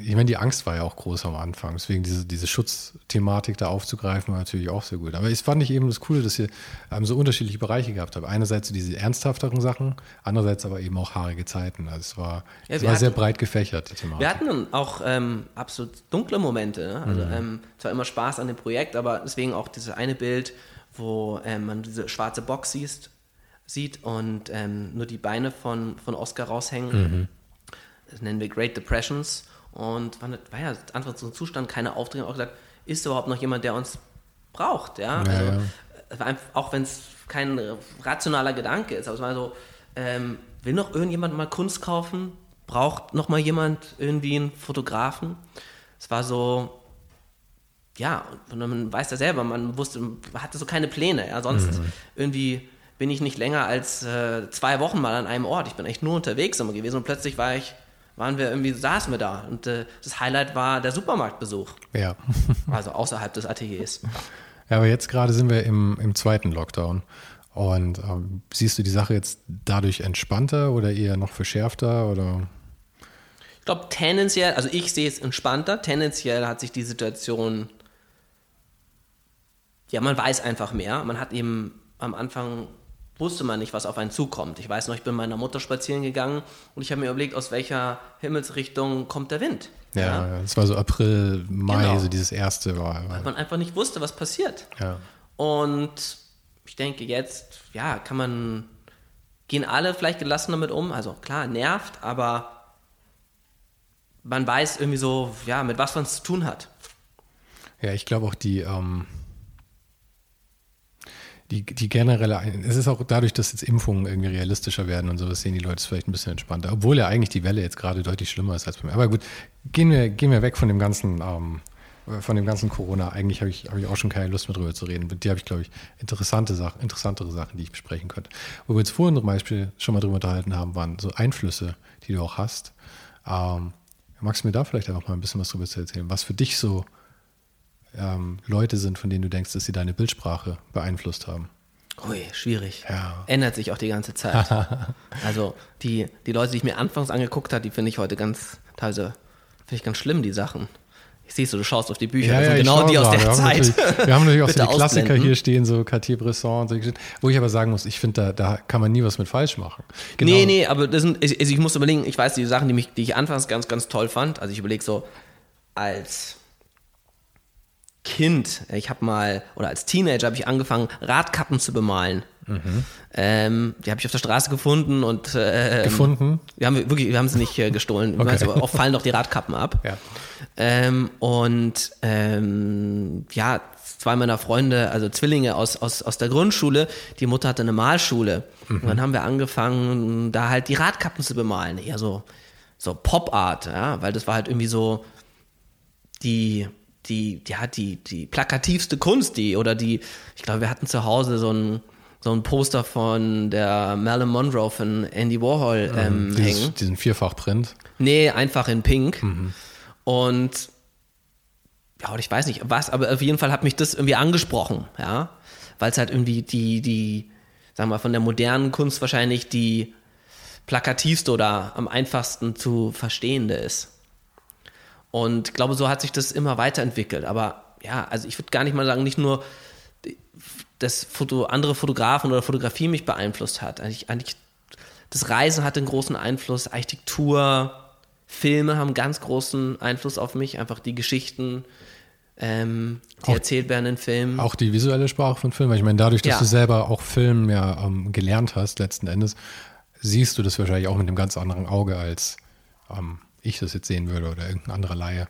ich meine, die Angst war ja auch groß am Anfang. Deswegen diese, diese Schutzthematik da aufzugreifen war natürlich auch sehr gut. Aber es fand ich eben das Coole, dass ihr ähm, so unterschiedliche Bereiche gehabt habt. Einerseits so diese ernsthafteren Sachen, andererseits aber eben auch haarige Zeiten. Also es war, Ja, es war sehr hatten- breit gefächert, die Thematik. Wir hatten auch ähm, absolut dunkle Momente. Ne? Also Mhm. ähm, zwar immer Spaß an dem Projekt, aber deswegen auch dieses eine Bild, wo ähm, man diese schwarze Box siehst, sieht und ähm, nur die Beine von, von Oscar raushängen. Mhm. Das nennen wir Great Depressions. Und war, war ja einfach so ein Zustand, keine Aufträge. Auch gesagt, ist überhaupt noch jemand, der uns braucht? Ja, Ja, also, ja. einfach, auch wenn es kein äh, rationaler Gedanke ist, aber es war so, ähm, will noch irgendjemand mal Kunst kaufen? Braucht noch mal jemand irgendwie einen Fotografen? Es war so, ja, und man weiß ja selber, man wusste, man hatte so keine Pläne. Ja, sonst Mhm. irgendwie bin ich nicht länger als äh, zwei Wochen mal an einem Ort. Ich bin echt nur unterwegs immer gewesen und plötzlich war ich, waren wir irgendwie, saßen wir da und äh, das Highlight war der Supermarktbesuch, Ja. also außerhalb des Ateliers. Ja, aber jetzt gerade sind wir im, im zweiten Lockdown. Und ähm, siehst du die Sache jetzt dadurch entspannter oder eher noch verschärfter? Oder? Ich glaube, tendenziell, also ich sehe es entspannter. Tendenziell hat sich die Situation, ja, man weiß einfach mehr. Man hat eben am Anfang wusste man nicht, was auf einen zukommt. Ich weiß noch, ich bin mit meiner Mutter spazieren gegangen und ich habe mir überlegt, aus welcher Himmelsrichtung kommt der Wind. Ja, es war so April, Mai, Genau. so dieses erste war. Weil man einfach nicht wusste, was passiert. Ja. Und ich denke, jetzt, ja, kann man, gehen alle vielleicht gelassen damit um. Also klar, nervt, aber man weiß irgendwie so, ja, mit was man es zu tun hat. Ja, ich glaube auch die, ähm, die, die generelle, es ist auch dadurch, dass jetzt Impfungen irgendwie realistischer werden und sowas, sehen die Leute es vielleicht ein bisschen entspannter. Obwohl ja eigentlich die Welle jetzt gerade deutlich schlimmer ist als bei mir. Aber gut, gehen wir, gehen wir weg von dem ganzen, ähm, von dem ganzen Corona. Eigentlich habe ich, habe ich auch schon keine Lust mehr drüber zu reden. Mit dir habe ich, glaube ich, interessante Sachen, interessantere Sachen, die ich besprechen könnte. Wo wir uns vorhin zum Beispiel schon mal drüber unterhalten haben, waren so Einflüsse, die du auch hast. Ähm, Magst du mir da vielleicht auch mal ein bisschen was drüber erzählen? Was für dich so ähm, Leute sind, von denen du denkst, dass sie deine Bildsprache beeinflusst haben? Ui, schwierig. Ja. Ändert sich auch die ganze Zeit. also die, die Leute, die ich mir anfangs angeguckt habe, die finde ich heute ganz, teilweise finde ich ganz schlimm, die Sachen. Ich sehe so, du schaust auf die Bücher, Ja, das sind genau die aus der wir haben Zeit. Natürlich, wir haben natürlich auch so die Klassiker ausblenden. hier stehen, so Cartier-Bresson und so Geschichten, wo ich aber sagen muss, ich finde, da, da kann man nie was mit falsch machen. Genau. Nee, nee, aber das sind, ich, also ich muss überlegen, ich weiß, die Sachen, die, mich, die ich anfangs ganz, ganz toll fand, also ich überlege so, als Kind, ich habe mal, oder als Teenager habe ich angefangen, Radkappen zu bemalen. Ähm, die habe ich auf der Straße gefunden und äh, Gefunden? Wir haben wirklich, wir haben sie nicht äh, gestohlen. Okay. Aber oft fallen doch die Radkappen ab. Ja. Ähm, und ähm, ja, zwei meiner Freunde, also Zwillinge aus, aus, aus der Grundschule, die Mutter hatte eine Malschule. Und dann haben wir angefangen, da halt die Radkappen zu bemalen. Eher so, so Pop-Art, ja, weil das war halt irgendwie so die, die, ja, die, die plakativste Kunst, die, oder die, ich glaube, wir hatten zu Hause so ein, so ein Poster von der Marilyn Monroe von Andy Warhol ähm, hängen. Dieses, diesen Vierfachprint. Nee, einfach in Pink. Und ja, oder ich weiß nicht was, aber auf jeden Fall hat mich das irgendwie angesprochen, ja. Weil es halt irgendwie die, die, sagen wir mal, von der modernen Kunst wahrscheinlich die plakativste oder am einfachsten zu verstehende ist. Und ich glaube, so hat sich das immer weiterentwickelt. Aber ja, also ich würde gar nicht mal sagen, nicht nur dass Foto, andere Fotografen oder Fotografie mich beeinflusst hat. Eigentlich, eigentlich das Reisen hatte einen großen Einfluss, Architektur, Filme haben ganz großen Einfluss auf mich, einfach die Geschichten, ähm, die Auch- erzählt werden in Filmen. Auch die visuelle Sprache von Filmen. Ich meine, dadurch, dass Ja. du selber auch Film ja ähm, gelernt hast, letzten Endes, siehst du das wahrscheinlich auch mit einem ganz anderen Auge, als ähm, ich das jetzt sehen würde oder irgendein anderer Laie.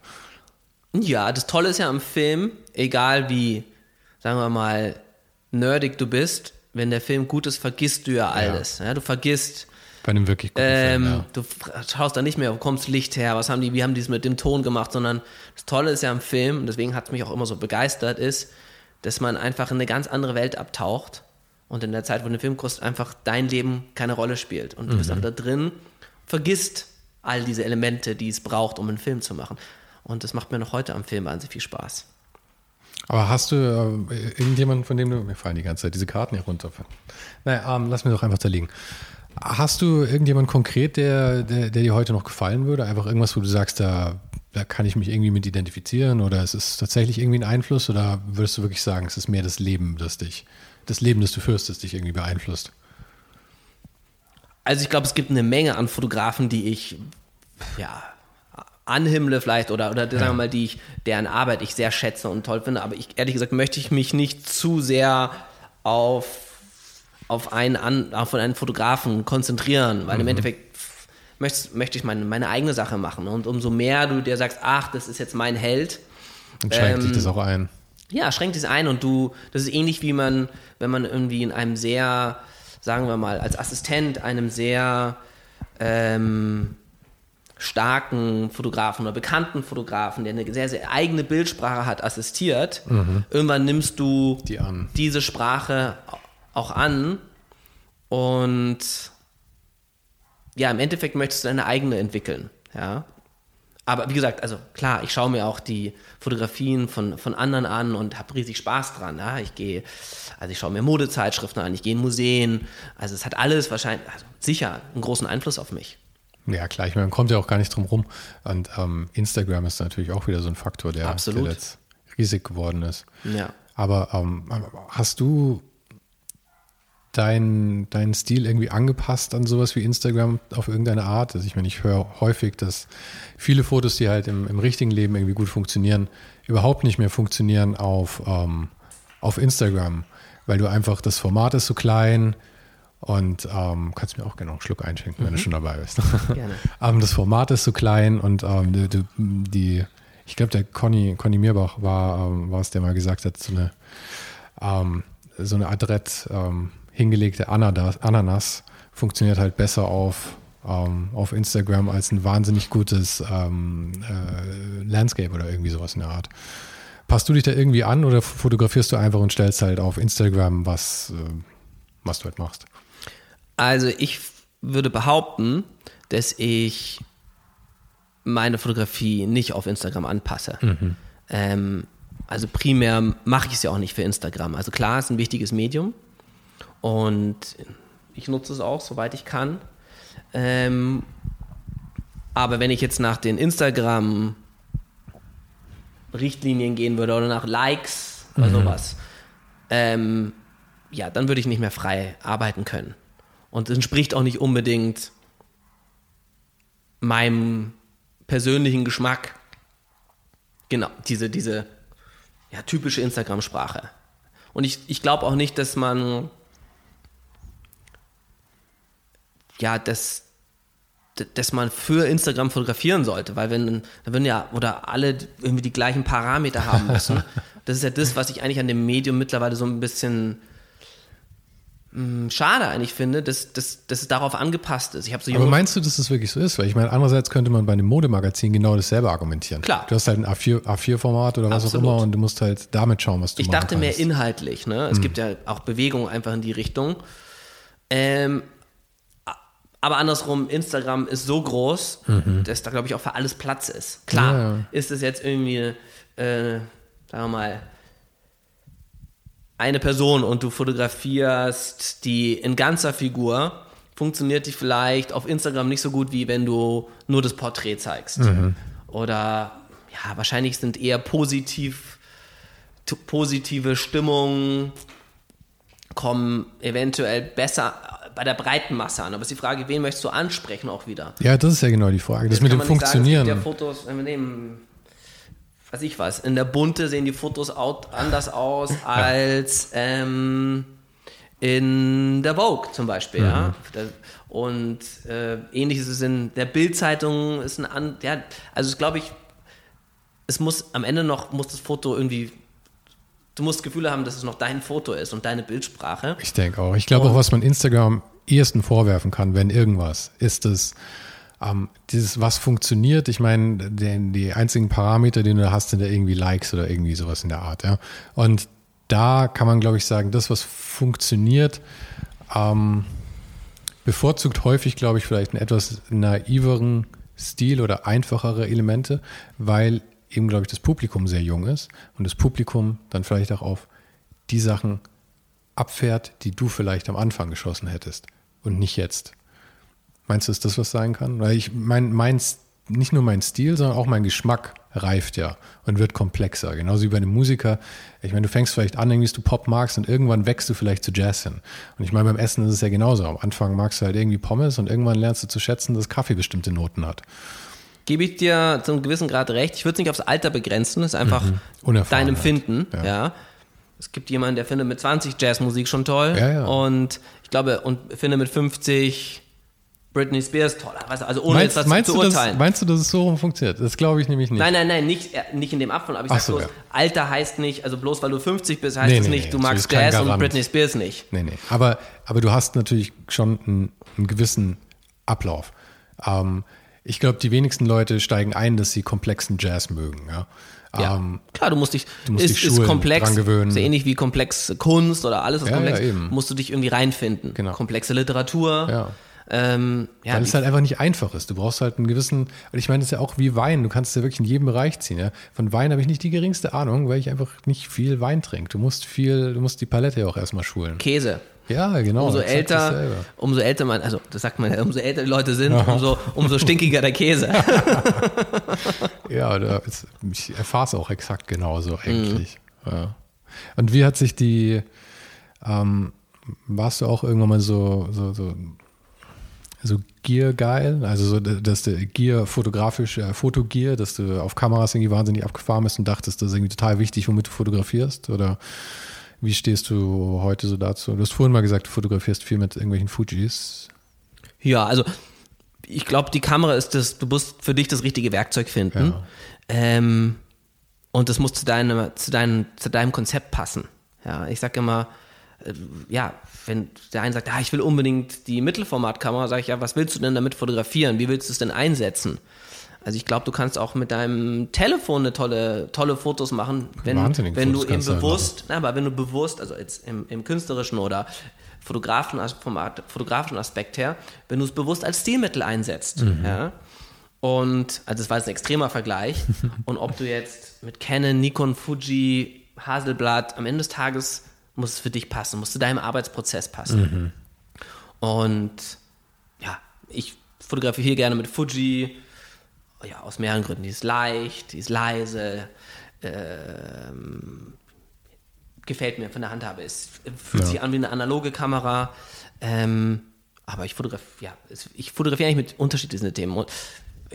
Ja, das Tolle ist ja am Film, egal wie, sagen wir mal, nerdig du bist, wenn der Film gut ist, vergisst du ja alles. Ja. du vergisst, Bei einem wirklich guten ähm, Film, ja. du schaust da nicht mehr, wo kommt das Licht her, was haben die, wie haben die es mit dem Ton gemacht, sondern das Tolle ist ja am Film, und deswegen hat es mich auch immer so begeistert, ist, dass man einfach in eine ganz andere Welt abtaucht und in der Zeit, wo du den Film guckst, einfach dein Leben keine Rolle spielt. Und du bist Mhm. einfach da drin, vergisst all diese Elemente, die es braucht, um einen Film zu machen. Und das macht mir noch heute am Film wahnsinnig viel Spaß. Aber hast du äh, irgendjemanden, von dem du, mir fallen die ganze Zeit diese Karten hier runter. Naja, ähm, lass mir doch einfach da liegen. Hast du irgendjemanden konkret, der, der, der dir heute noch gefallen würde? Einfach irgendwas, wo du sagst, da, da kann ich mich irgendwie mit identifizieren oder es ist tatsächlich irgendwie ein Einfluss oder würdest du wirklich sagen, es ist mehr das Leben, das dich, das Leben, das du führst, das dich irgendwie beeinflusst? Also ich glaube, es gibt eine Menge an Fotografen, die ich ja anhimmle vielleicht oder, oder sagen wir mal, die ich, deren Arbeit ich sehr schätze und toll finde. Aber ich, ehrlich gesagt möchte ich mich nicht zu sehr auf, auf, einen, an, auf einen Fotografen konzentrieren, weil im Endeffekt möchte, möchte ich meine, meine eigene Sache machen. Und umso mehr du dir sagst, ach, das ist jetzt mein Held, Und schränkt dich Ähm, das auch ein? ja, schränkt es ein und du, das ist ähnlich wie man, wenn man irgendwie in einem sehr, sagen wir mal, als Assistent einem sehr ähm, starken Fotografen oder bekannten Fotografen, der eine sehr, sehr eigene Bildsprache hat, assistiert. Irgendwann nimmst du Die diese Sprache auch an und ja, im Endeffekt möchtest du deine eigene entwickeln, ja. Aber wie gesagt, also klar, ich schaue mir auch die Fotografien von, von anderen an und habe riesig Spaß dran. Ja? Ich gehe, also ich schaue mir Modezeitschriften an, ich gehe in Museen. Also es hat alles wahrscheinlich, also sicher einen großen Einfluss auf mich. Ja, klar, ich meine, man kommt ja auch gar nicht drum rum. Und ähm, Instagram ist natürlich auch wieder so ein Faktor, der, Absolut. der jetzt riesig geworden ist. Ja. Aber ähm, hast du deinen deinen Stil irgendwie angepasst an sowas wie Instagram auf irgendeine Art? Also ich meine, ich höre häufig, dass viele Fotos, die halt im, im richtigen Leben irgendwie gut funktionieren, überhaupt nicht mehr funktionieren auf, ähm, auf Instagram, weil du einfach, das Format ist so klein und ähm, kannst mir auch gerne einen Schluck einschenken, wenn du schon dabei bist. Gerne. ähm, das Format ist so klein und ähm, die, die, die ich glaube, der Conny, Conny Mirbach war, ähm, war es, der mal gesagt hat, so eine, so eine adrett ähm, hingelegte Ananas, Ananas funktioniert halt besser auf, ähm, auf Instagram als ein wahnsinnig gutes ähm, äh, Landscape oder irgendwie sowas in der Art. Passt du dich da irgendwie an oder fotografierst du einfach und stellst halt auf Instagram, was, äh, was du halt machst? Also ich würde behaupten, dass ich meine Fotografie nicht auf Instagram anpasse. Ähm, also primär mache ich es ja auch nicht für Instagram. Also klar, es ist ein wichtiges Medium und ich nutze es auch, soweit ich kann. Ähm, aber wenn ich jetzt nach den Instagram-Richtlinien gehen würde oder nach Likes oder sowas, ähm, ja, dann würde ich nicht mehr frei arbeiten können. Und es entspricht auch nicht unbedingt meinem persönlichen Geschmack. Genau, diese, diese ja, typische Instagram-Sprache. Und ich, ich glaube auch nicht, dass man ja, dass, dass man für Instagram fotografieren sollte, weil wenn, dann würden ja, oder alle irgendwie die gleichen Parameter haben müssen. Das ist ja das, was ich eigentlich an dem Medium mittlerweile so ein bisschen mh, schade eigentlich finde, dass, dass, dass es darauf angepasst ist. Ich habe so Aber meinst du, dass das wirklich so ist? Weil ich meine, andererseits könnte man bei einem Modemagazin genau dasselbe argumentieren. Klar. Du hast halt ein A4, A4-Format oder was Absolut. auch immer und du musst halt damit schauen, was du Ich dachte mehr kannst. inhaltlich, ne? Hm. Es gibt ja auch Bewegungen einfach in die Richtung. Ähm, aber andersrum, Instagram ist so groß, dass da, glaube ich, auch für alles Platz ist. Klar, Mhm. Ja, ist es jetzt irgendwie, äh, sagen wir mal, eine Person und du fotografierst die in ganzer Figur, funktioniert die vielleicht auf Instagram nicht so gut, wie wenn du nur das Porträt zeigst. Oder ja, wahrscheinlich sind eher positiv positive Stimmungen kommen eventuell besser bei der breiten Masse an. Aber es ist die Frage, wen möchtest du ansprechen auch wieder? Ja, das ist ja genau die Frage. Das, mit dem sagen, Funktionieren. es gibt ja Fotos, wenn wir nehmen, weiß ich was, in der Bunte sehen die Fotos anders aus als ähm, in der Vogue zum Beispiel. Mhm. Ja? Und äh, ähnliches ist in der Bildzeitung, ist ein an, ja, also es glaube ich, es muss am Ende noch, muss das Foto irgendwie, du musst Gefühle haben, dass es noch dein Foto ist und deine Bildsprache. Ich denke auch. Ich glaube auch, was man Instagram am ehesten vorwerfen kann, wenn irgendwas, ist es, ähm, dieses, was funktioniert. Ich meine, die, die einzigen Parameter, die du da hast, sind ja irgendwie Likes oder irgendwie sowas in der Art. Ja. Und da kann man, glaube ich, sagen, das, was funktioniert, ähm, bevorzugt häufig, glaube ich, vielleicht einen etwas naiveren Stil oder einfachere Elemente, weil eben, glaube ich, das Publikum sehr jung ist und das Publikum dann vielleicht auch auf die Sachen abfährt, die du vielleicht am Anfang geschossen hättest und nicht jetzt. Meinst du, ist das was sein kann? Weil ich mein, mein, nicht nur mein Stil, sondern auch mein Geschmack reift ja und wird komplexer. Genauso wie bei einem Musiker. Ich meine, du fängst vielleicht an, irgendwie, dass du Pop magst und irgendwann wächst du vielleicht zu Jazz hin. Und ich meine, beim Essen ist es ja genauso. Am Anfang magst du halt irgendwie Pommes und irgendwann lernst du zu schätzen, dass Kaffee bestimmte Noten hat. Gebe ich dir zu einem gewissen Grad recht. Ich würde es nicht aufs Alter begrenzen, das ist einfach dein Unerfahrenheit. Empfinden. Ja. Ja. Es gibt jemanden, der findet mit 20 Jazzmusik schon toll. Ja, ja. Und ich glaube, und findet mit 50 Britney Spears toll. Also ohne Meinst, jetzt was meinst, zu du, dass, urteilen. meinst du, dass es so funktioniert? Das glaube ich nämlich nicht. Nein, nein, nein, nicht, äh, nicht in dem Abfall, aber ich Ach sag so, bloß, ja. Alter heißt nicht, also bloß weil du 50 bist, heißt Nee, es nee, nicht, nee, du das magst Jazz und. Britney Spears nicht. Nee, nee. Aber, aber du hast natürlich schon einen, einen gewissen Ablauf. Ähm, ich glaube, die wenigsten Leute steigen ein, dass sie komplexen Jazz mögen. Ja? Ja, Ähm, klar, du musst dich, musst ist, dich ist komplex, dran gewöhnen. so ähnlich wie komplex Kunst oder alles, was Ja, komplex ja, musst du dich irgendwie reinfinden. Genau. Komplexe Literatur. Ja. Ähm, ja, weil es halt einfach nicht einfach ist. Du brauchst halt einen gewissen, ich meine, das ist ja auch wie Wein. Du kannst es ja wirklich in jedem Bereich ziehen. Ja? Von Wein habe ich nicht die geringste Ahnung, weil ich einfach nicht viel Wein trinke. Du musst viel, du musst die Palette ja auch erstmal schulen. Käse. Ja, genau. Umso älter, umso älter man, also das sagt man ja, umso älter die Leute sind, umso, umso stinkiger der Käse. Ja, da ist, ich erfahre es auch exakt genauso eigentlich. Mhm. Ja. Und wie hat sich die, ähm, warst du auch irgendwann mal so, so, so, so Gear-geil? Also so, dass der Gear fotografisch, äh, Fotogear, dass du auf Kameras irgendwie wahnsinnig abgefahren bist und dachtest, das ist irgendwie total wichtig, womit du fotografierst? Oder wie stehst du heute so dazu? Du hast vorhin mal gesagt, du fotografierst viel mit irgendwelchen Fujis. Ja, also ich glaube, die Kamera ist das, du musst für dich das richtige Werkzeug finden. Ja. Ähm, und das muss zu deinem, zu, deinem, zu deinem Konzept passen. Ja, ich sage immer, äh, ja, wenn der eine sagt, ah, ich will unbedingt die Mittelformatkamera, sage ich, ja, was willst du denn damit fotografieren? Wie willst du es denn einsetzen? Also ich glaube, du kannst auch mit deinem Telefon eine tolle, tolle Fotos machen, wenn, wenn du Fotos eben du halt bewusst, na, aber wenn du bewusst, also jetzt im, im künstlerischen oder Fotografen, also vom fotografischen Aspekt her, wenn du es bewusst als Stilmittel einsetzt, Mhm. ja, Und, also das war jetzt ein extremer Vergleich. Und ob du jetzt mit Canon, Nikon, Fuji, Haselblatt, am Ende des Tages muss es für dich passen, muss zu deinem Arbeitsprozess passen. Und ja, ich fotografiere gerne mit Fuji, ja, aus mehreren Gründen. Die ist leicht, die ist leise, ähm, gefällt mir von der Handhabe. Es fühlt Ja. sich an wie eine analoge Kamera. Ähm, aber ich fotografiere, ja, ich fotografiere eigentlich mit unterschiedlichen Themen. Und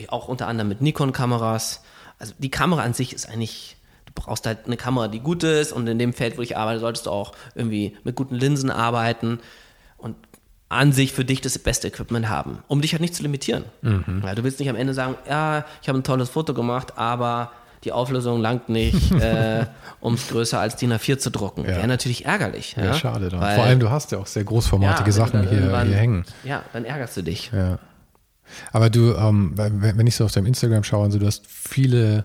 auch unter anderem mit Nikon-Kameras. Also die Kamera an sich ist eigentlich, du brauchst halt eine Kamera, die gut ist. Und in dem Feld, wo ich arbeite, solltest du auch irgendwie mit guten Linsen arbeiten. Und an sich für dich das beste Equipment haben, um dich halt nicht zu limitieren. Weil du willst nicht am Ende sagen, ja, ich habe ein tolles Foto gemacht, aber die Auflösung langt nicht, äh, um es größer als DIN A4 zu drucken. Ja. Wäre natürlich ärgerlich. Ja, Ja, schade dann. Weil- Vor allem, du hast ja auch sehr großformatige ja, Sachen hier, hier hängen. Ja, dann ärgerst du dich. Ja. Aber du, ähm, wenn wenn ich so auf deinem Instagram schaue, also du hast viele,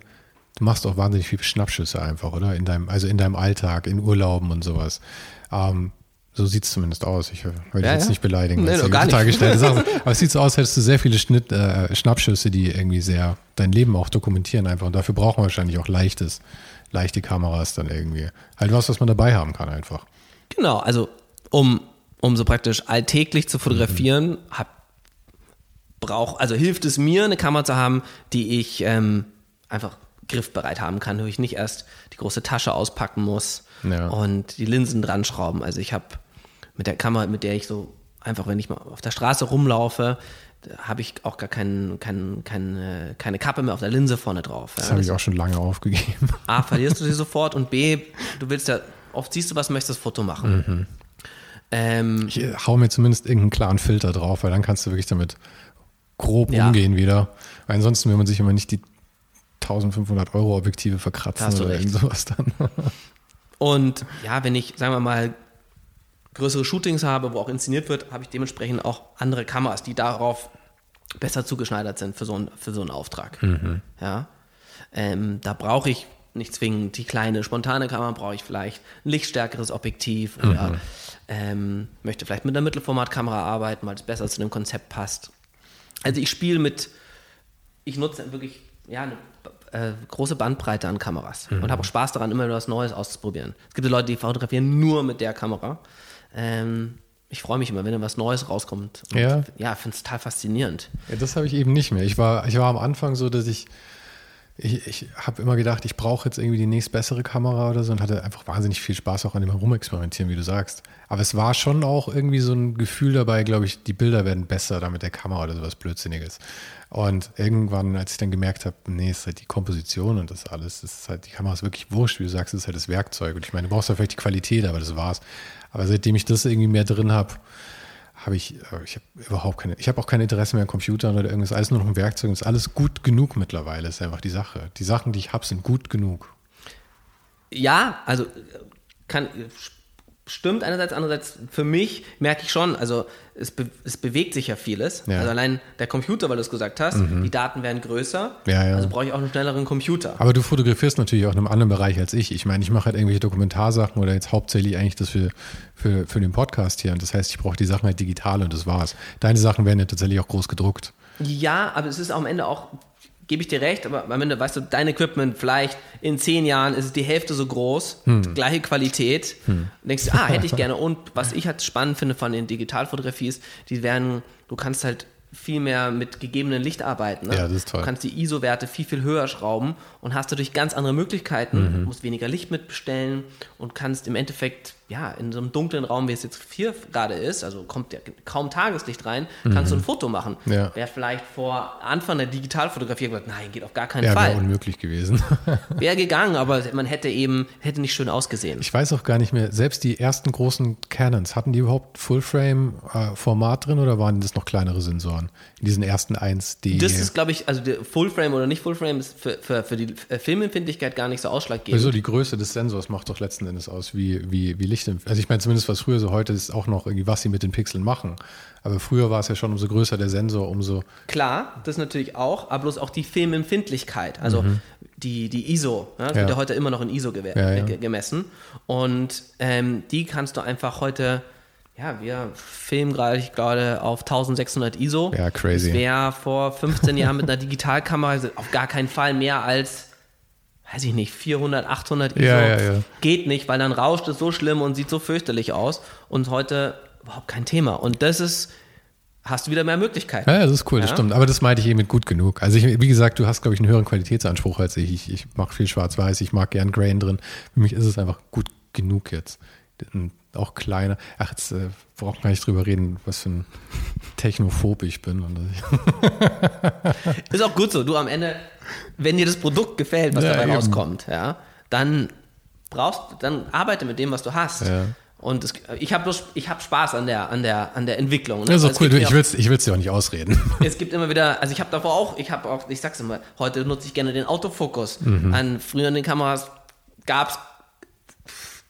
du machst auch wahnsinnig viele Schnappschüsse einfach, oder? In deinem, also in deinem Alltag, in Urlauben und sowas. Ähm, so sieht es zumindest aus. Ich will dich Ja, jetzt ja. nicht beleidigen. Nee, weil es doch ja gar total nicht. gestellte Sachen. Aber es sieht so aus, hättest du sehr viele Schnitt, äh, Schnappschüsse, die irgendwie sehr dein Leben auch dokumentieren einfach. Und dafür braucht man wahrscheinlich auch leichtes, leichte Kameras dann irgendwie. Halt was, was man dabei haben kann einfach. Genau, also um, um so praktisch alltäglich zu fotografieren, hab, brauch, also hilft es mir, eine Kamera zu haben, die ich ähm, einfach griffbereit haben kann, wo ich nicht erst die große Tasche auspacken muss Ja. und die Linsen dran schrauben. Also ich habe mit der Kamera, mit der ich so einfach, wenn ich mal auf der Straße rumlaufe, habe ich auch gar kein, kein, keine, keine Kappe mehr auf der Linse vorne drauf. Das ja. habe ich auch schon lange aufgegeben. A, verlierst du sie sofort und B, du willst ja, oft siehst du was, möchtest das Foto machen. Ähm, Ich äh, hau mir zumindest irgendeinen klaren Filter drauf, weil dann kannst du wirklich damit grob Ja. umgehen wieder. Weil ansonsten will man sich immer nicht die 1500 Euro Objektive verkratzen oder irgend sowas dann. und ja, wenn ich, sagen wir mal, größere Shootings habe, wo auch inszeniert wird, habe ich dementsprechend auch andere Kameras, die darauf besser zugeschneidert sind für so einen, für so einen Auftrag. Ja. Ähm, da brauche ich nicht zwingend die kleine spontane Kamera, brauche ich vielleicht ein lichtstärkeres Objektiv oder ähm, möchte vielleicht mit einer Mittelformatkamera arbeiten, weil es besser zu dem Konzept passt. Also ich spiele mit, ich nutze wirklich ja, eine äh, große Bandbreite an Kameras und habe auch Spaß daran, immer wieder was Neues auszuprobieren. Es gibt Leute, die fotografieren nur mit der Kamera. Ähm, ich freue mich immer, wenn da was Neues rauskommt. Und, Ja. Ja, finde es total faszinierend. Ja, das habe ich eben nicht mehr. Ich war, ich war am Anfang so, dass ich, ich, ich habe immer gedacht, ich brauche jetzt irgendwie die nächstbessere Kamera oder so und hatte einfach wahnsinnig viel Spaß auch an dem Rumexperimentieren, wie du sagst. Aber es war schon auch irgendwie so ein Gefühl dabei, glaube ich, die Bilder werden besser da mit der Kamera oder sowas Blödsinniges. Und irgendwann, als ich dann gemerkt habe, nee, es ist halt die Komposition und das alles, es ist halt, die Kamera ist wirklich wurscht, wie du sagst, es ist halt das Werkzeug. Und ich meine, du brauchst ja vielleicht die Qualität, aber das war's. Aber seitdem ich das irgendwie mehr drin habe, habe ich, äh, ich habe überhaupt keine, ich habe auch kein Interesse mehr an Computern oder irgendwas, alles nur noch ein Werkzeug ist alles gut genug mittlerweile, ist einfach die Sache. Die Sachen, die ich habe, sind gut genug. Ja, also kann, stimmt einerseits, andererseits für mich merke ich schon, also es, be, es bewegt sich ja vieles. Ja. Also allein der Computer, weil du es gesagt hast, die Daten werden größer. Ja, ja. Also brauche ich auch einen schnelleren Computer. Aber du fotografierst natürlich auch in einem anderen Bereich als ich. Ich meine, ich mache halt irgendwelche Dokumentarsachen oder jetzt hauptsächlich eigentlich das für, für, für den Podcast hier. Und das heißt, ich brauche die Sachen halt digital und das war's. Deine Sachen werden ja tatsächlich auch groß gedruckt. Ja, aber es ist am Ende auch, gebe ich dir recht, aber am Ende, weißt du, dein Equipment, vielleicht in zehn Jahren ist es die Hälfte so groß, gleiche Qualität. Und denkst du, ah, hätte ich gerne. Und was ich halt spannend finde von den Digitalfotografie ist, die werden, du kannst halt viel mehr mit gegebenem Licht arbeiten. Ne? Ja, das ist toll. Du kannst die ISO-Werte viel, viel höher schrauben und hast dadurch ganz andere Möglichkeiten, musst weniger Licht mitbestellen und kannst im Endeffekt, ja, in so einem dunklen Raum, wie es jetzt hier gerade ist, also kommt ja kaum Tageslicht rein, kannst du ein Foto machen. Ja. Wäre vielleicht vor Anfang der Digitalfotografie gesagt, nein, geht auf gar keinen Ja, wäre Fall. unmöglich gewesen. Wäre gegangen, aber man hätte eben, hätte nicht schön ausgesehen. Ich weiß auch gar nicht mehr, selbst die ersten großen Canons, hatten die überhaupt Full-Frame-Format drin oder waren das noch kleinere Sensoren? In diesen ersten 1D. Das ist, glaube ich, also Fullframe oder nicht Fullframe ist für, für, für die äh, Filmempfindlichkeit gar nicht so ausschlaggebend. Wieso die Größe des Sensors macht doch letzten Endes aus, wie, wie, wie Licht. Also ich meine, zumindest was früher so heute ist auch noch irgendwie, was sie mit den Pixeln machen. Aber früher war es ja schon, umso größer der Sensor, umso. Klar, das natürlich auch, aber bloß auch die Filmempfindlichkeit, also die, die ISO, ja, das Ja. wird ja heute immer noch in ISO Ja, ja. ge- gemessen und ähm, die kannst du einfach heute ja, wir filmen gerade, ich glaube, auf 1600 ISO. Ja, crazy. Wäre vor 15 Jahren mit einer Digitalkamera also auf gar keinen Fall mehr als, weiß ich nicht, 400, 800 ISO. Ja, ja, ja. Geht nicht, weil dann rauscht es so schlimm und sieht so fürchterlich aus. Und heute überhaupt kein Thema. Und das ist, hast du wieder mehr Möglichkeiten. Ja, das ist cool, das stimmt. Aber das meinte ich eben mit gut genug. Also ich, wie gesagt, du hast, glaube ich, einen höheren Qualitätsanspruch als ich. Ich, ich mache viel Schwarz-Weiß, ich mag gern Grain drin. Für mich ist es einfach gut genug jetzt. Und auch kleiner. Ach, jetzt äh, brauchen wir gar nicht drüber reden, was für ein Technophob ich bin. Ist auch gut so. Du am Ende, wenn dir das Produkt gefällt, was Ja, dabei eben. rauskommt, ja, dann brauchst, dann arbeite mit dem, was du hast. Ja. Und es, ich habe ich hab Spaß an der, an der, an der Entwicklung. ne? ja, so Also es cool. gibt Du, mir ich will es ich will's dir auch nicht ausreden. es gibt immer wieder, also ich habe davor auch, ich habe auch, ich sag's immer, heute nutze ich gerne den Autofokus. Mhm. An früher in den Kameras gab's da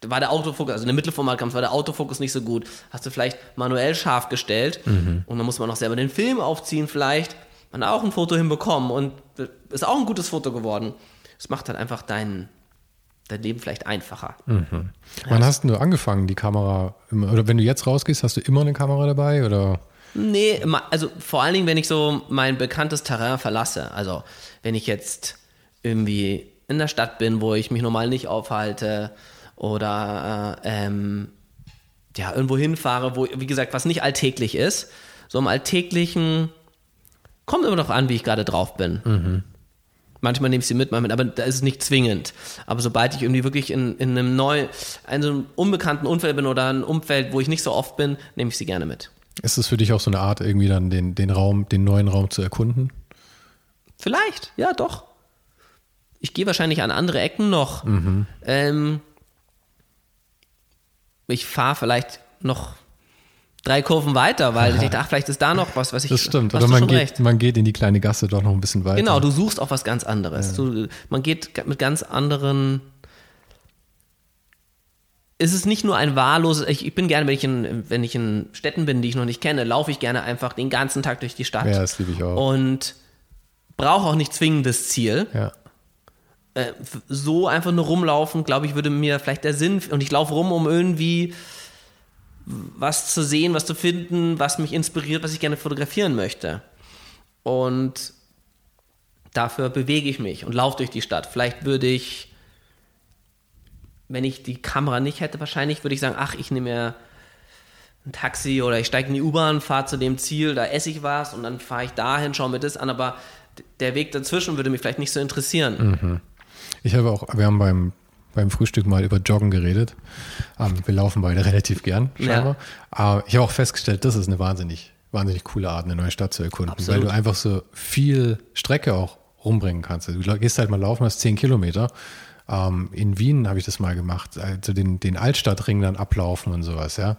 war der Autofokus, also in der Mittelformatkamera war der Autofokus nicht so gut. Hast du vielleicht manuell scharf gestellt Mhm. und dann muss man noch selber den Film aufziehen vielleicht. Man hat auch ein Foto hinbekommen und ist auch ein gutes Foto geworden. Es macht halt einfach dein, dein Leben vielleicht einfacher. Wann hast denn du angefangen, die Kamera, oder wenn du jetzt rausgehst, hast du immer eine Kamera dabei? Oder? Nee, also vor allen Dingen, wenn ich so mein bekanntes Terrain verlasse. Also wenn ich jetzt irgendwie in der Stadt bin, wo ich mich normal nicht aufhalte oder äh, ähm, ja, irgendwo hinfahre, wo, wie gesagt, was nicht alltäglich ist. So im Alltäglichen kommt immer noch an, wie ich gerade drauf bin. Manchmal nehme ich sie mit, manchmal, aber da ist es nicht zwingend. Aber sobald ich irgendwie wirklich in, in einem neu, in so einem unbekannten Umfeld bin oder ein Umfeld, wo ich nicht so oft bin, nehme ich sie gerne mit. Ist es für dich auch so eine Art, irgendwie dann den, den Raum, den neuen Raum zu erkunden? Vielleicht, ja, doch. Ich gehe wahrscheinlich an andere Ecken noch. Ähm, ich fahre vielleicht noch drei Kurven weiter, weil ich dachte, ach, vielleicht ist da noch was, was ich. Das stimmt. Oder man geht, recht. man geht in die kleine Gasse doch noch ein bisschen weiter. Genau, du suchst auch was ganz anderes. Du, man geht mit ganz anderen. Es ist nicht nur ein wahlloses. Ich, ich bin gerne, wenn ich, in, wenn ich in Städten bin, die ich noch nicht kenne, laufe ich gerne einfach den ganzen Tag durch die Stadt. Ja, das liebe ich auch. Und brauche auch nicht zwingend das Ziel. Ja. Äh, so einfach nur rumlaufen, glaube ich, würde mir vielleicht der Sinn, und ich laufe rum, um irgendwie was zu sehen, was zu finden, was mich inspiriert, was ich gerne fotografieren möchte. Und dafür bewege ich mich und laufe durch die Stadt. Vielleicht würde ich, wenn ich die Kamera nicht hätte, wahrscheinlich würde ich sagen, ach, ich nehme mir ein Taxi oder ich steige in die U-Bahn, fahre zu dem Ziel, da esse ich was und dann fahre ich dahin, schaue mir das an, aber der Weg dazwischen würde mich vielleicht nicht so interessieren. Ich habe auch, wir haben beim, beim Frühstück mal über Joggen geredet. Ähm, wir laufen beide relativ gern, scheinbar. Aber ich habe auch festgestellt, das ist eine wahnsinnig, wahnsinnig coole Art, eine neue Stadt zu erkunden, Absolut. weil du einfach so viel Strecke auch rumbringen kannst. Also du gehst halt mal laufen, hast 10 Kilometer. Ähm, in Wien habe ich das mal gemacht, also den, den Altstadtring dann ablaufen und sowas, ja.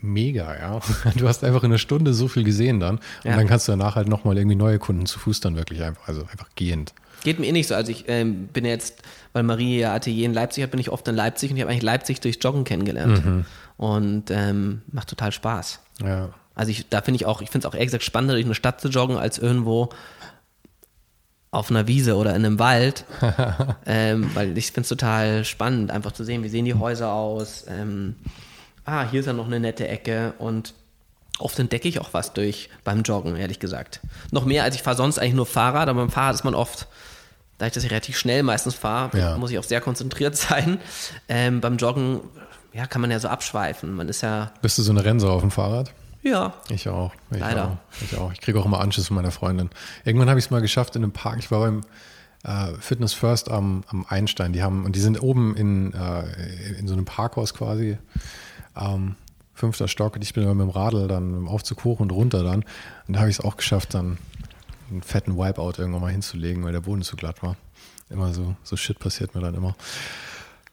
Mega, ja. Du hast einfach in einer Stunde so viel gesehen dann. Und Ja. dann kannst du danach halt nochmal irgendwie neue Kunden zu Fuß dann wirklich einfach, also einfach gehend. Geht mir eh nicht so. Also ich ähm, bin jetzt, weil Marie ihr Atelier in Leipzig hat, bin ich oft in Leipzig und ich habe eigentlich Leipzig durchs Joggen kennengelernt. Und ähm, macht total Spaß. Ja. Also ich, da finde ich auch, ich finde es auch ehrlich gesagt spannender, durch eine Stadt zu joggen, als irgendwo auf einer Wiese oder in einem Wald. ähm, weil ich finde es total spannend, einfach zu sehen, wie sehen die Häuser aus. Ähm, ah, hier ist ja noch eine nette Ecke und oft entdecke ich auch was durch beim Joggen, ehrlich gesagt. Noch mehr als ich fahre sonst eigentlich nur Fahrrad, aber beim Fahrrad ist man oft, da ich das ja relativ schnell meistens fahre, Ja. muss ich auch sehr konzentriert sein. Ähm, beim Joggen, ja, kann man ja so abschweifen. Man ist ja, Bist du so eine Rennsau auf dem Fahrrad? ja, Ich auch. Ich Leider. Auch. Ich auch. Ich kriege auch immer Anschiss von meiner Freundin. Irgendwann habe ich es mal geschafft in einem Park. Ich war beim äh, Fitness First am, am Einstein. Die haben, und die sind oben in, äh, in so einem Parkhaus quasi. Ähm, fünfter Stock. Und ich bin immer mit dem Radl dann dem Aufzug hoch und runter dann. Und da habe ich es auch geschafft, dann einen fetten Wipeout irgendwann mal hinzulegen, weil der Boden zu glatt war. Immer so, so Shit passiert mir dann immer.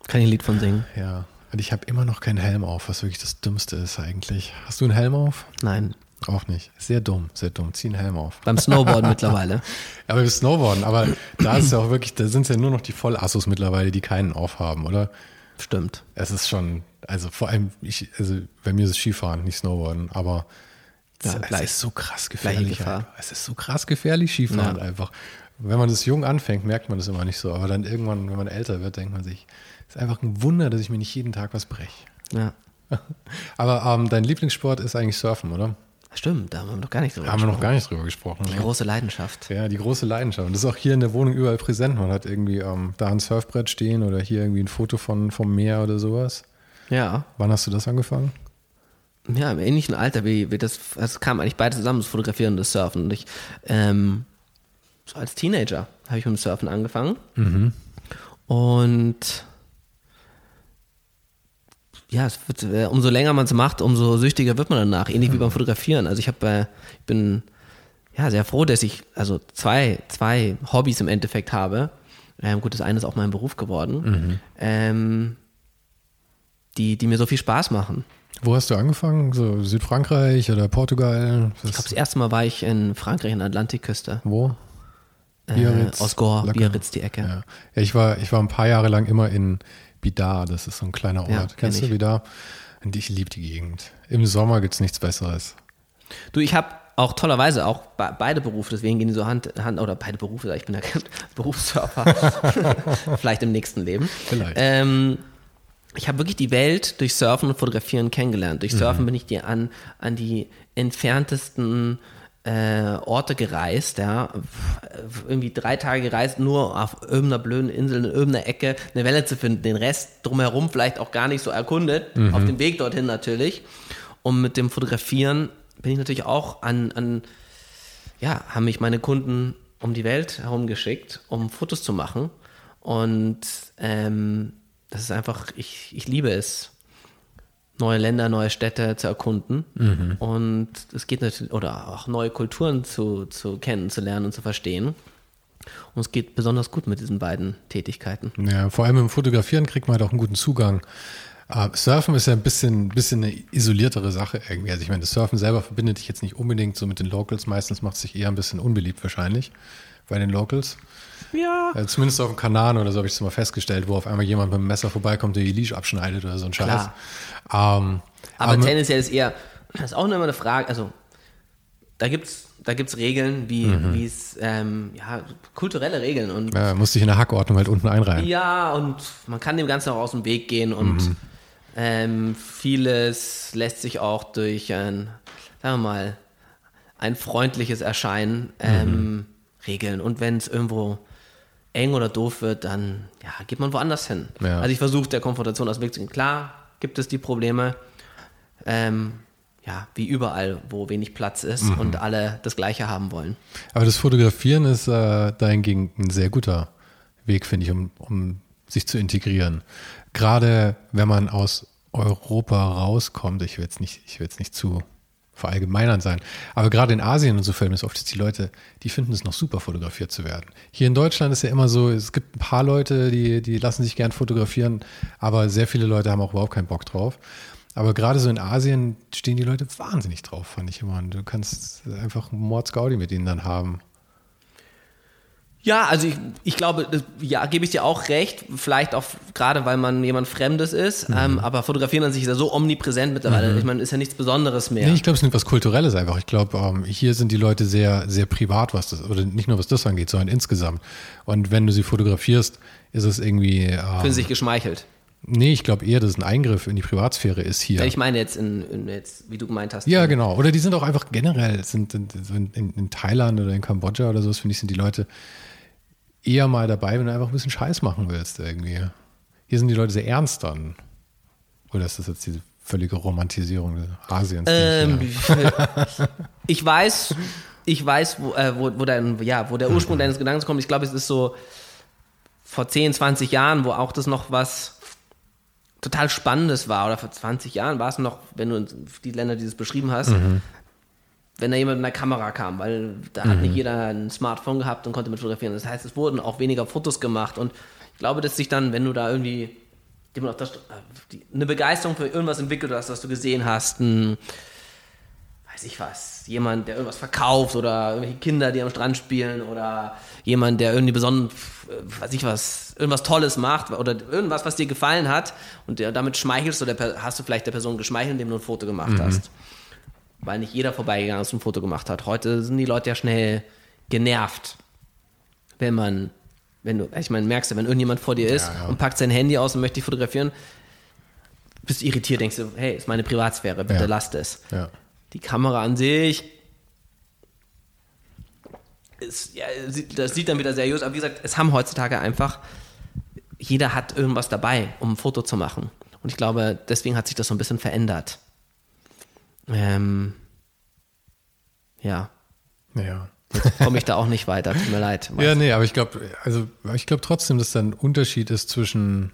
kann ich ein Lied von singen. Ja. Und ich habe immer noch keinen Helm auf, was wirklich das Dümmste ist eigentlich. Hast du einen Helm auf? Nein, Auch nicht. Sehr dumm, sehr dumm. Zieh einen Helm auf. beim Snowboarden mittlerweile. Aber wir Snowboarden, aber da ist ja auch wirklich, da sind es ja nur noch die Vollassos mittlerweile, die keinen aufhaben, oder? Stimmt. Es ist schon, also vor allem, ich, also bei mir ist es Skifahren, nicht Snowboarden, aber Ja, es, gleich. es ist so krass gefährlich. Einfach. Es ist so krass gefährlich, Skifahren Ja. einfach. Wenn man das jung anfängt, merkt man das immer nicht so, aber dann irgendwann, wenn man älter wird, denkt man sich, es ist einfach ein Wunder, dass ich mir nicht jeden Tag was breche. Ja. Aber ähm, dein Lieblingssport ist eigentlich Surfen, oder? Stimmt, da haben wir noch gar nicht drüber Haben wir noch gar nicht drüber gesprochen. Die ne? große Leidenschaft. Ja, die große Leidenschaft. Und das ist auch hier in der Wohnung überall präsent. Man hat irgendwie ähm, da ein Surfbrett stehen oder hier irgendwie ein Foto von, vom Meer oder sowas. Ja. Wann hast du das angefangen? Ja, im ähnlichen Alter wie, wie das, es kam eigentlich beide zusammen, das Fotografieren und das Surfen. Und ich, ähm, so als Teenager habe ich mit dem Surfen angefangen. Und ja, es wird, äh, umso länger man es macht, umso süchtiger wird man danach, ähnlich wie beim Fotografieren. Also ich habe, äh, ich bin ja sehr froh, dass ich also zwei, zwei Hobbys im Endeffekt habe. Ähm, gut, das eine ist auch mein Beruf geworden, ähm, die, die mir so viel Spaß machen. Wo hast du angefangen? So Südfrankreich oder Portugal? Ich glaube, das erste Mal war ich in Frankreich an der Atlantikküste. Wo? Äh, aus Gore. Biarritz die Ecke. Ja. ja, ich war, ich war ein paar Jahre lang immer in Bidar, das ist so ein kleiner Ort. Ja, kenn Kennst du ich. Bidar? Und ich liebe die Gegend. Im Sommer gibt es nichts Besseres. Du, ich habe auch tollerweise auch be beide Berufe, deswegen gehen die so Hand, Hand oder beide Berufe, ich bin ja kein Berufssurfer, vielleicht im nächsten Leben. Vielleicht. Ähm, ich habe wirklich die Welt durch Surfen und Fotografieren kennengelernt. Durch Surfen Mhm. bin ich dir an, an die entferntesten äh, Orte gereist, ja, irgendwie drei Tage gereist, nur auf irgendeiner blöden Insel, in irgendeiner Ecke eine Welle zu finden, den Rest drumherum vielleicht auch gar nicht so erkundet, Mhm. auf dem Weg dorthin natürlich. Und mit dem Fotografieren bin ich natürlich auch an, an ja, haben mich meine Kunden um die Welt herumgeschickt, um Fotos zu machen. Und ähm, das ist einfach, ich, ich liebe es, neue Länder, neue Städte zu erkunden. Und es geht natürlich, oder auch neue Kulturen zu, zu kennenzulernen und zu verstehen. Und es geht besonders gut mit diesen beiden Tätigkeiten. Ja, vor allem im Fotografieren kriegt man halt auch einen guten Zugang. Äh, Surfen ist ja ein bisschen, bisschen eine isoliertere Sache irgendwie. Also ich meine, das Surfen selber verbindet dich jetzt nicht unbedingt so mit den Locals. Meistens macht es sich eher ein bisschen unbeliebt wahrscheinlich bei den Locals. Ja. Äh, zumindest auf dem Kanal oder so habe ich es mal festgestellt, wo auf einmal jemand mit dem Messer vorbeikommt, der die Leash abschneidet oder so ein Scheiß. Ähm, Aber tendenziell ist eher, das ist auch immer eine Frage, also da gibt es da gibt's Regeln, wie wie es, ähm, ja, kulturelle Regeln und ja, musste ich in der Hackordnung halt unten einreihen. Ja, und man kann dem Ganzen auch aus dem Weg gehen und ähm, vieles lässt sich auch durch ein, sagen wir mal, ein freundliches Erscheinen ähm, regeln. Und wenn es irgendwo eng oder doof wird, dann ja, geht man woanders hin. Ja. Also ich versuche der Konfrontation aus dem Weg zu gehen. Klar gibt es die Probleme, ähm, ja, wie überall, wo wenig Platz ist und alle das Gleiche haben wollen. Aber das Fotografieren ist äh, dahingegen ein sehr guter Weg, finde ich, um, um sich zu integrieren. Gerade wenn man aus Europa rauskommt, ich will jetzt nicht, ich will jetzt nicht zu verallgemeinern sein, aber gerade in Asien und so Filmen ist oft, dass die Leute, die finden es noch super, fotografiert zu werden. Hier in Deutschland ist ja immer so, es gibt ein paar Leute, die, die lassen sich gern fotografieren, aber sehr viele Leute haben auch überhaupt keinen Bock drauf. Aber gerade so in Asien stehen die Leute wahnsinnig drauf, fand ich immer. Und du kannst einfach Mordsgaudi mit ihnen dann haben. Ja, also ich, ich glaube, das- ja, gebe ich dir auch recht. Vielleicht auch gerade, weil man jemand Fremdes ist. Mhm. Ähm, aber Fotografieren an sich ist ja so omnipräsent mittlerweile. Ich meine, ist ja nichts Besonderes mehr. Nee, ich glaube, es ist etwas Kulturelles einfach. Ich glaube, ähm, hier sind die Leute sehr, sehr privat, was das, oder nicht nur was das angeht, sondern insgesamt. Und wenn du sie fotografierst, ist es irgendwie. Ähm, Fühlen sich geschmeichelt. nee, ich glaube eher, dass es ein Eingriff in die Privatsphäre ist hier. Ich meine jetzt, in, in jetzt, wie du gemeint hast. ja, genau. Oder die sind auch einfach generell, sind in, in, in, Thailand oder in Kambodscha oder so, finde ich, sind die Leute eher mal dabei, wenn du einfach ein bisschen Scheiß machen willst irgendwie. Hier sind die Leute sehr ernst dann. Oder ist das jetzt diese völlige Romantisierung Asiens? Ähm, ich weiß, ich weiß, wo, äh, wo, wo, dein, ja, wo der Ursprung deines Gedankens kommt. Ich glaube, es ist so vor 10, 20 Jahren, wo auch das noch was total Spannendes war. Oder vor 20 Jahren war es noch, wenn du die Länder, die du es beschrieben hast, wenn da jemand mit einer Kamera kam, weil da hat nicht jeder ein Smartphone gehabt und konnte mit fotografieren. Das heißt, es wurden auch weniger Fotos gemacht. Und ich glaube, dass sich dann, wenn du da irgendwie St- äh, die, eine Begeisterung für irgendwas entwickelt hast, was du gesehen hast, ein, weiß ich was, jemand, der irgendwas verkauft oder irgendwelche Kinder, die am Strand spielen oder jemand, der irgendwie besonders, äh, weiß ich was, irgendwas Tolles macht oder irgendwas, was dir gefallen hat und der, damit schmeichelst du der, hast du vielleicht der Person geschmeichelt, indem du ein Foto gemacht hast. Weil nicht jeder vorbeigegangen ist und ein Foto gemacht hat. Heute sind die Leute ja schnell genervt, wenn man, wenn du, ich meine, merkst du, wenn irgendjemand vor dir ist Ja, ja. und packt sein Handy aus und möchte dich fotografieren, bist irritiert, denkst du, hey, ist meine Privatsphäre, bitte Ja. lasst es. Die Kamera an sich ist, ja, das sieht dann wieder seriös, aber wie gesagt, es haben heutzutage einfach, jeder hat irgendwas dabei, um ein Foto zu machen. Und ich glaube, deswegen hat sich das so ein bisschen verändert. Ähm, ja, Ja. komme ich da auch nicht weiter, tut mir leid. Ja, nee, aber ich glaube, also ich glaube trotzdem, dass da ein Unterschied ist zwischen,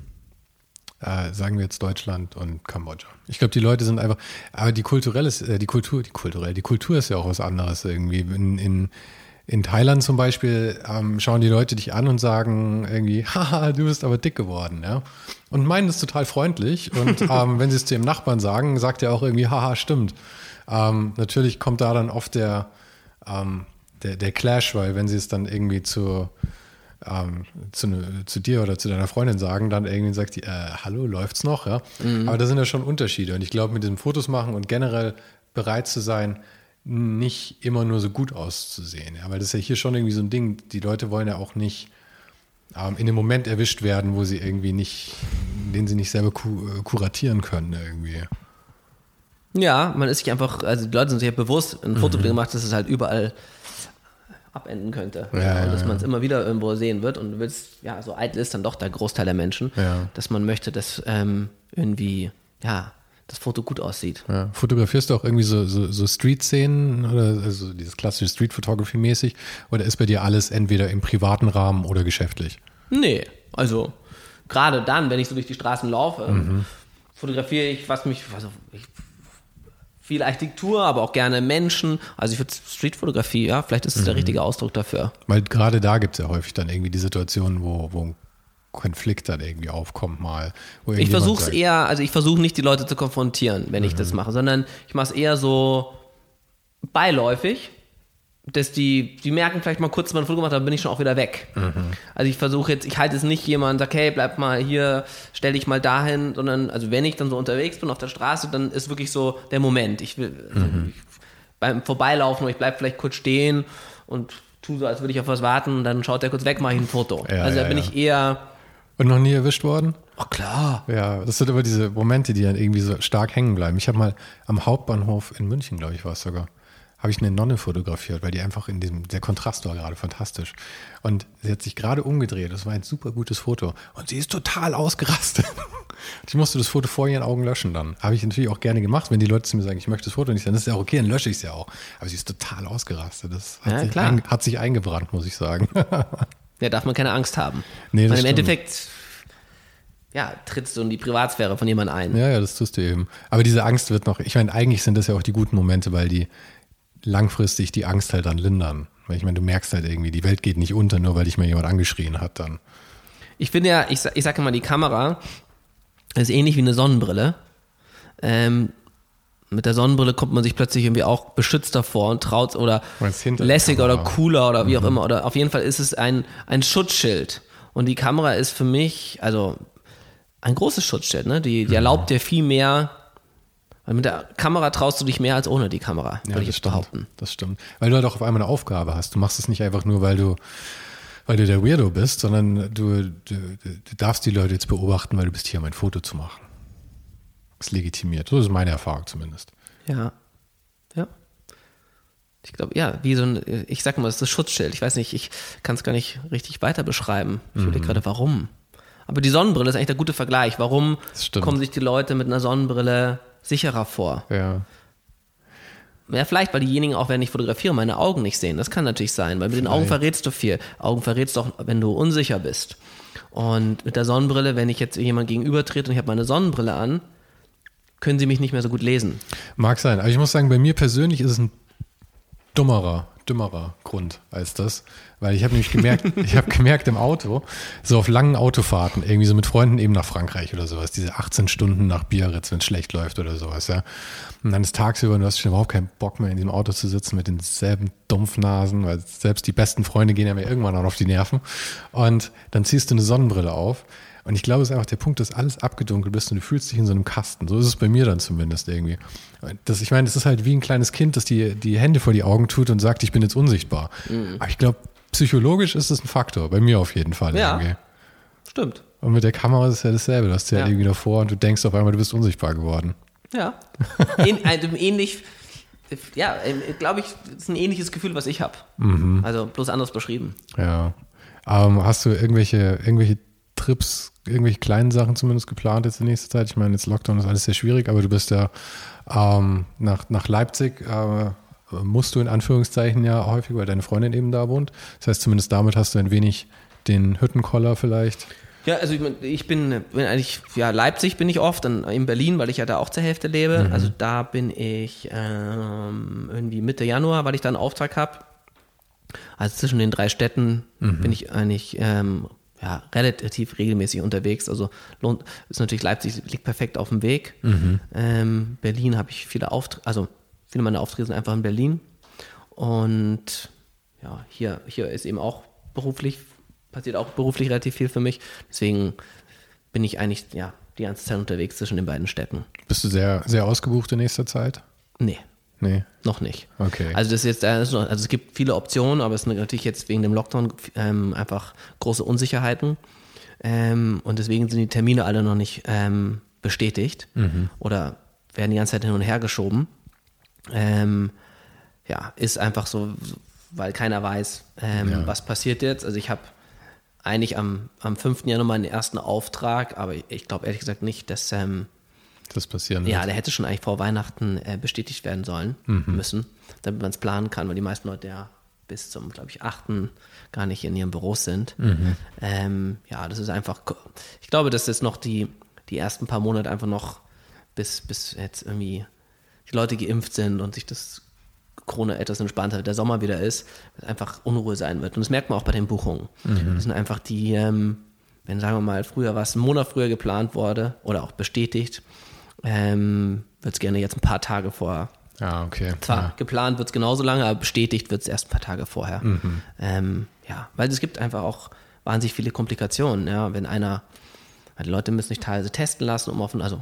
äh, sagen wir jetzt Deutschland und Kambodscha. Ich glaube, die Leute sind einfach, aber die kulturelle, äh, die Kultur, die kulturell, die Kultur ist ja auch was anderes irgendwie. In, in, in Thailand zum Beispiel ähm, schauen die Leute dich an und sagen irgendwie, haha, du bist aber dick geworden, ja. Und meinen das total freundlich. Und ähm, wenn sie es zu ihrem Nachbarn sagen, sagt er auch irgendwie, haha, stimmt. Ähm, natürlich kommt da dann oft der, ähm, der, der Clash, weil wenn sie es dann irgendwie zu, ähm, zu, ne, zu dir oder zu deiner Freundin sagen, dann irgendwie sagt die, äh, hallo, läuft's noch, ja? Aber da sind ja schon Unterschiede. Und ich glaube, mit diesem Fotos machen und generell bereit zu sein, nicht immer nur so gut auszusehen. Ja? Weil das ist ja hier schon irgendwie so ein Ding, die Leute wollen ja auch nicht ähm, in dem Moment erwischt werden, wo sie irgendwie nicht, den sie nicht selber ku äh, kuratieren können irgendwie. Ja, man ist sich einfach, also die Leute sind sich ja bewusst, ein Foto wird gemacht, dass es halt überall abenden könnte. Mhm. Ja, und ja, dass man es immer wieder irgendwo sehen wird und du willst, ja, so eitel ist dann doch der Großteil der Menschen, dass man möchte, dass ähm, irgendwie, ja, das Foto gut aussieht. Ja. Fotografierst du auch irgendwie so, so, so Street-Szenen oder also dieses klassische Street-Photography-mäßig? Oder ist bei dir alles entweder im privaten Rahmen oder geschäftlich? Nee, also gerade dann, wenn ich so durch die Straßen laufe, Mhm. fotografiere ich, was mich, also ich, viel Architektur, aber auch gerne Menschen. Also ich würde Streetfotografie, ja, vielleicht ist es Mhm. der richtige Ausdruck dafür. Weil gerade da gibt es ja häufig dann irgendwie die Situation, wo, wo ein Konflikt dann irgendwie aufkommt mal. Ich versuche es eher, also ich versuche nicht die Leute zu konfrontieren, wenn ich Mhm. das mache, sondern ich mache es eher so beiläufig, dass die, die merken vielleicht mal kurz, man ein Foto gemacht hat, dann bin ich schon auch wieder weg. Mhm. Also ich versuche jetzt, ich halte es nicht jemand, sag, hey, bleib mal hier, stell dich mal dahin, sondern, also wenn ich dann so unterwegs bin auf der Straße, dann ist wirklich so der Moment. Ich will, also Mhm. ich, beim Vorbeilaufen, ich bleib vielleicht kurz stehen und tu so, als würde ich auf was warten, und dann schaut der kurz weg, mache ich ein Foto. Ja, also da ja, bin ja. ich eher, Und noch nie erwischt worden? oh klar, Ja, das sind immer diese Momente, die dann irgendwie so stark hängen bleiben. Ich habe mal am Hauptbahnhof in München, glaube ich, war es sogar, habe ich eine Nonne fotografiert, weil die einfach in diesem, der Kontrast war gerade fantastisch. Und sie hat sich gerade umgedreht, das war ein super gutes Foto. Und sie ist total ausgerastet. Ich musste das Foto vor ihren Augen löschen dann. Habe ich natürlich auch gerne gemacht, wenn die Leute zu mir sagen, ich möchte das Foto nicht, dann ist es ja auch okay, dann lösche ich es ja auch. Aber sie ist total ausgerastet. Das hat, Ja, sich, ein, hat sich eingebrannt, muss ich sagen. Ja, darf man keine Angst haben. Nee, das Weil im stimmt. Endeffekt, ja, trittst du in die Privatsphäre von jemand ein. Ja, ja, das tust du eben. Aber diese Angst wird noch, ich meine, eigentlich sind das ja auch die guten Momente, weil die langfristig die Angst halt dann lindern. Weil ich meine, du merkst halt irgendwie, die Welt geht nicht unter, nur weil dich mal jemand angeschrien hat dann. Ich finde ja, ich, ich sage immer, die Kamera ist ähnlich wie eine Sonnenbrille. Ähm, mit der Sonnenbrille kommt man sich plötzlich irgendwie auch beschützt davor und traut oder lässiger oder cooler oder wie auch Mhm. immer. Oder auf jeden Fall ist es ein, ein Schutzschild. Und die Kamera ist für mich, also ein großes Schutzschild, ne? Die, Mhm. die erlaubt dir viel mehr. Weil mit der Kamera traust du dich mehr als ohne die Kamera, würde ich jetzt stimmt. behaupten. Das stimmt. Weil du halt auch auf einmal eine Aufgabe hast. Du machst es nicht einfach nur, weil du, weil du der Weirdo bist, sondern du, du, du darfst die Leute jetzt beobachten, weil du bist hier, um ein Foto zu machen. Das legitimiert. So ist meine Erfahrung zumindest. Ja. Ja. Ich glaube, ja, wie so ein, ich sag mal, das ist das Schutzschild. Ich weiß nicht, ich kann es gar nicht richtig weiter beschreiben. Ich Mhm. überlege gerade, warum. Aber die Sonnenbrille ist eigentlich der gute Vergleich. Warum kommen sich die Leute mit einer Sonnenbrille sicherer vor? Ja. Ja, vielleicht, weil diejenigen auch, wenn ich fotografiere, meine Augen nicht sehen. Das kann natürlich sein, weil mit den Augen verrätst du viel. Augen verrätst du auch, wenn du unsicher bist. Und mit der Sonnenbrille, wenn ich jetzt jemand gegenüber trete und ich habe meine Sonnenbrille an, können sie mich nicht mehr so gut lesen. Mag sein. Aber ich muss sagen, bei mir persönlich ist es ein dummerer, dümmerer Grund als das. Weil ich habe nämlich gemerkt, ich habe gemerkt im Auto, so auf langen Autofahrten, irgendwie so mit Freunden eben nach Frankreich oder sowas, diese 18 Stunden nach Biarritz, wenn es schlecht läuft oder sowas, ja. Und dann ist tagsüber, und du hast schon überhaupt keinen Bock mehr in diesem Auto zu sitzen mit denselben Dumpfnasen, weil selbst die besten Freunde gehen ja mir irgendwann auch auf die Nerven. Und dann ziehst du eine Sonnenbrille auf. Und ich glaube, es ist einfach der Punkt, dass alles abgedunkelt bist und du fühlst dich in so einem Kasten. So ist es bei mir dann zumindest irgendwie. Das, ich meine, das ist halt wie ein kleines Kind, das die, die Hände vor die Augen tut und sagt, ich bin jetzt unsichtbar. Aber ich glaube, psychologisch ist es ein Faktor, bei mir auf jeden Fall. Ja. Irgendwie. Stimmt. Und mit der Kamera ist es ja dasselbe. Du hast ja, Ja. irgendwie davor und du denkst auf einmal, du bist unsichtbar geworden. Ja. Also ähnlich, ja, glaube ich, ist ein ähnliches Gefühl, was ich habe. Mhm. Also bloß anders beschrieben. Ja. Ähm, hast du irgendwelche, irgendwelche Trips, irgendwelche kleinen Sachen zumindest geplant jetzt in nächster Zeit? Ich meine, jetzt Lockdown ist alles sehr schwierig, aber du bist ja ähm, nach, nach Leipzig, äh, musst du in Anführungszeichen ja häufig, weil deine Freundin eben da wohnt. Das heißt, zumindest damit hast du ein wenig den Hüttenkoller vielleicht. Ja, also ich, bin, bin eigentlich, ja, Leipzig bin ich oft, dann in Berlin, weil ich ja da auch zur Hälfte lebe. Also da bin ich ähm, irgendwie Mitte Januar, weil ich da einen Auftrag habe. Also zwischen den drei Städten bin ich eigentlich ähm, ja, relativ regelmäßig unterwegs. Also lohnt, ist natürlich Leipzig liegt perfekt auf dem Weg. Ähm, Berlin habe ich viele Aufträge, also viele meiner Aufträge sind einfach in Berlin. Und ja, hier, hier ist eben auch beruflich, passiert auch beruflich relativ viel für mich. Deswegen bin ich eigentlich ja, die ganze Zeit unterwegs zwischen den beiden Städten. Bist du sehr, sehr ausgebucht in nächster Zeit? Nee, Nee. noch nicht. Okay. Also das ist jetzt, also es gibt viele Optionen, aber es sind natürlich jetzt wegen dem Lockdown ähm, einfach große Unsicherheiten. Ähm, und deswegen sind die Termine alle noch nicht ähm, bestätigt oder werden die ganze Zeit hin und her geschoben. Ähm, ja, ist einfach so, weil keiner weiß, ähm, Ja. was passiert jetzt. Also ich habe eigentlich am, am 5. Januar meinen ersten Auftrag, aber ich glaube ehrlich gesagt nicht, dass ähm, das passieren ja, wird. der hätte schon eigentlich vor Weihnachten äh, bestätigt werden sollen müssen, damit man es planen kann, weil die meisten Leute ja bis zum, glaube ich, 8. gar nicht in ihren Büros sind. Ähm, ja, das ist einfach, ich glaube, dass jetzt noch die, die ersten paar Monate einfach noch, bis, bis jetzt irgendwie die Leute geimpft sind und sich das Corona etwas entspannter, der Sommer wieder ist, einfach Unruhe sein wird. Und das merkt man auch bei den Buchungen. Das sind einfach die, ähm, wenn sagen wir mal, früher was einen Monat früher geplant wurde oder auch bestätigt, ähm, wird es gerne jetzt ein paar Tage vorher. Ja, okay. Zwar Ja. geplant wird es genauso lange, aber bestätigt wird es erst ein paar Tage vorher. Ähm, ja, weil es gibt einfach auch wahnsinnig viele Komplikationen. Ja, wenn einer, die Leute müssen sich teilweise testen lassen, um offen, also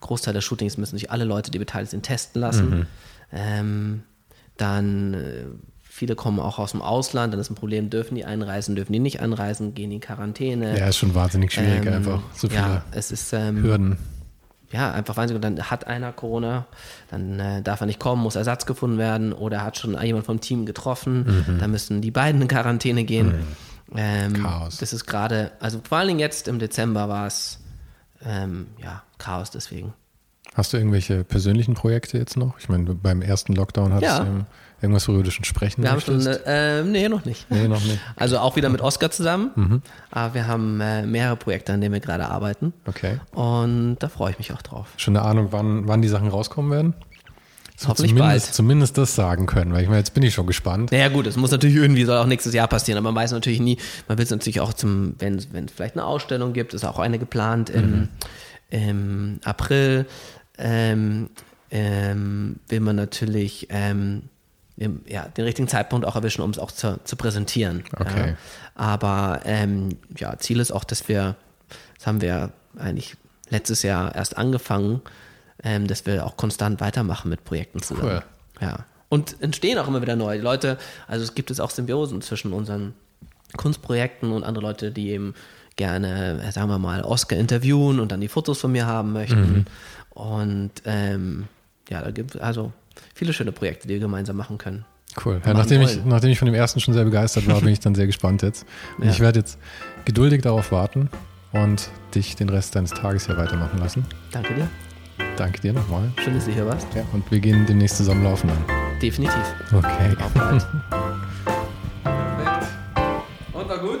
Großteil der Shootings müssen sich alle Leute, die beteiligt sind, testen lassen. Ähm, dann äh, viele kommen auch aus dem Ausland, dann ist ein Problem, dürfen die einreisen, dürfen die nicht einreisen, gehen in Quarantäne. ja, ist schon wahnsinnig schwierig Ähm, einfach. So viele ja, es ist ähm, Hürden. Ja, einfach wahnsinnig. Und dann hat einer Corona, dann äh, darf er nicht kommen, muss Ersatz gefunden werden oder hat schon jemand vom Team getroffen, Mhm. dann müssen die beiden in Quarantäne gehen. Ähm, Chaos. Das ist gerade, also vor allen Dingen jetzt im Dezember war es ähm, ja, Chaos deswegen. Hast du irgendwelche persönlichen Projekte jetzt noch? Ich meine, beim ersten Lockdown hattest Ja. Irgendwas, worüber du schon sprechen Wir haben schon, möchtest? äh, nee, noch nicht. Nee, noch nicht. Also auch wieder mit Oscar zusammen. Mhm. Aber wir haben äh, mehrere Projekte, an denen wir gerade arbeiten. Okay. Und da freue ich mich auch drauf. Schon eine Ahnung, wann, wann die Sachen rauskommen werden? So Hoffentlich zumindest, bald. zumindest das sagen können, weil ich meine, jetzt bin ich schon gespannt. Naja gut, es muss natürlich irgendwie, soll auch nächstes Jahr passieren, aber man weiß natürlich nie, man will es natürlich auch zum, wenn es vielleicht eine Ausstellung gibt, ist auch eine geplant im, im April, ähm, ähm, will man natürlich ähm, im, ja, den richtigen Zeitpunkt auch erwischen, um es auch zu, zu präsentieren. Okay. Ja. Aber ähm, ja, Ziel ist auch, dass wir, das haben wir eigentlich letztes Jahr erst angefangen, ähm, dass wir auch konstant weitermachen mit Projekten zusammen. Cool. Ja. Und entstehen auch immer wieder neue Leute. Also es gibt es auch Symbiosen zwischen unseren Kunstprojekten und andere Leute, die eben gerne, äh, sagen wir mal, Oscar interviewen und dann die Fotos von mir haben möchten. Und ähm, ja, da gibt es also viele schöne Projekte, die wir gemeinsam machen können. Cool. Ja, nachdem, ich, nachdem ich von dem ersten schon sehr begeistert war, bin ich dann sehr gespannt jetzt. Und Ja. ich werde jetzt geduldig darauf warten und dich den Rest deines Tages hier weitermachen lassen. Danke dir. Danke dir nochmal. Schön, dass du hier warst. Ja, und wir gehen demnächst zusammen laufen dann. Definitiv. Okay. Auf bald. Und war gut?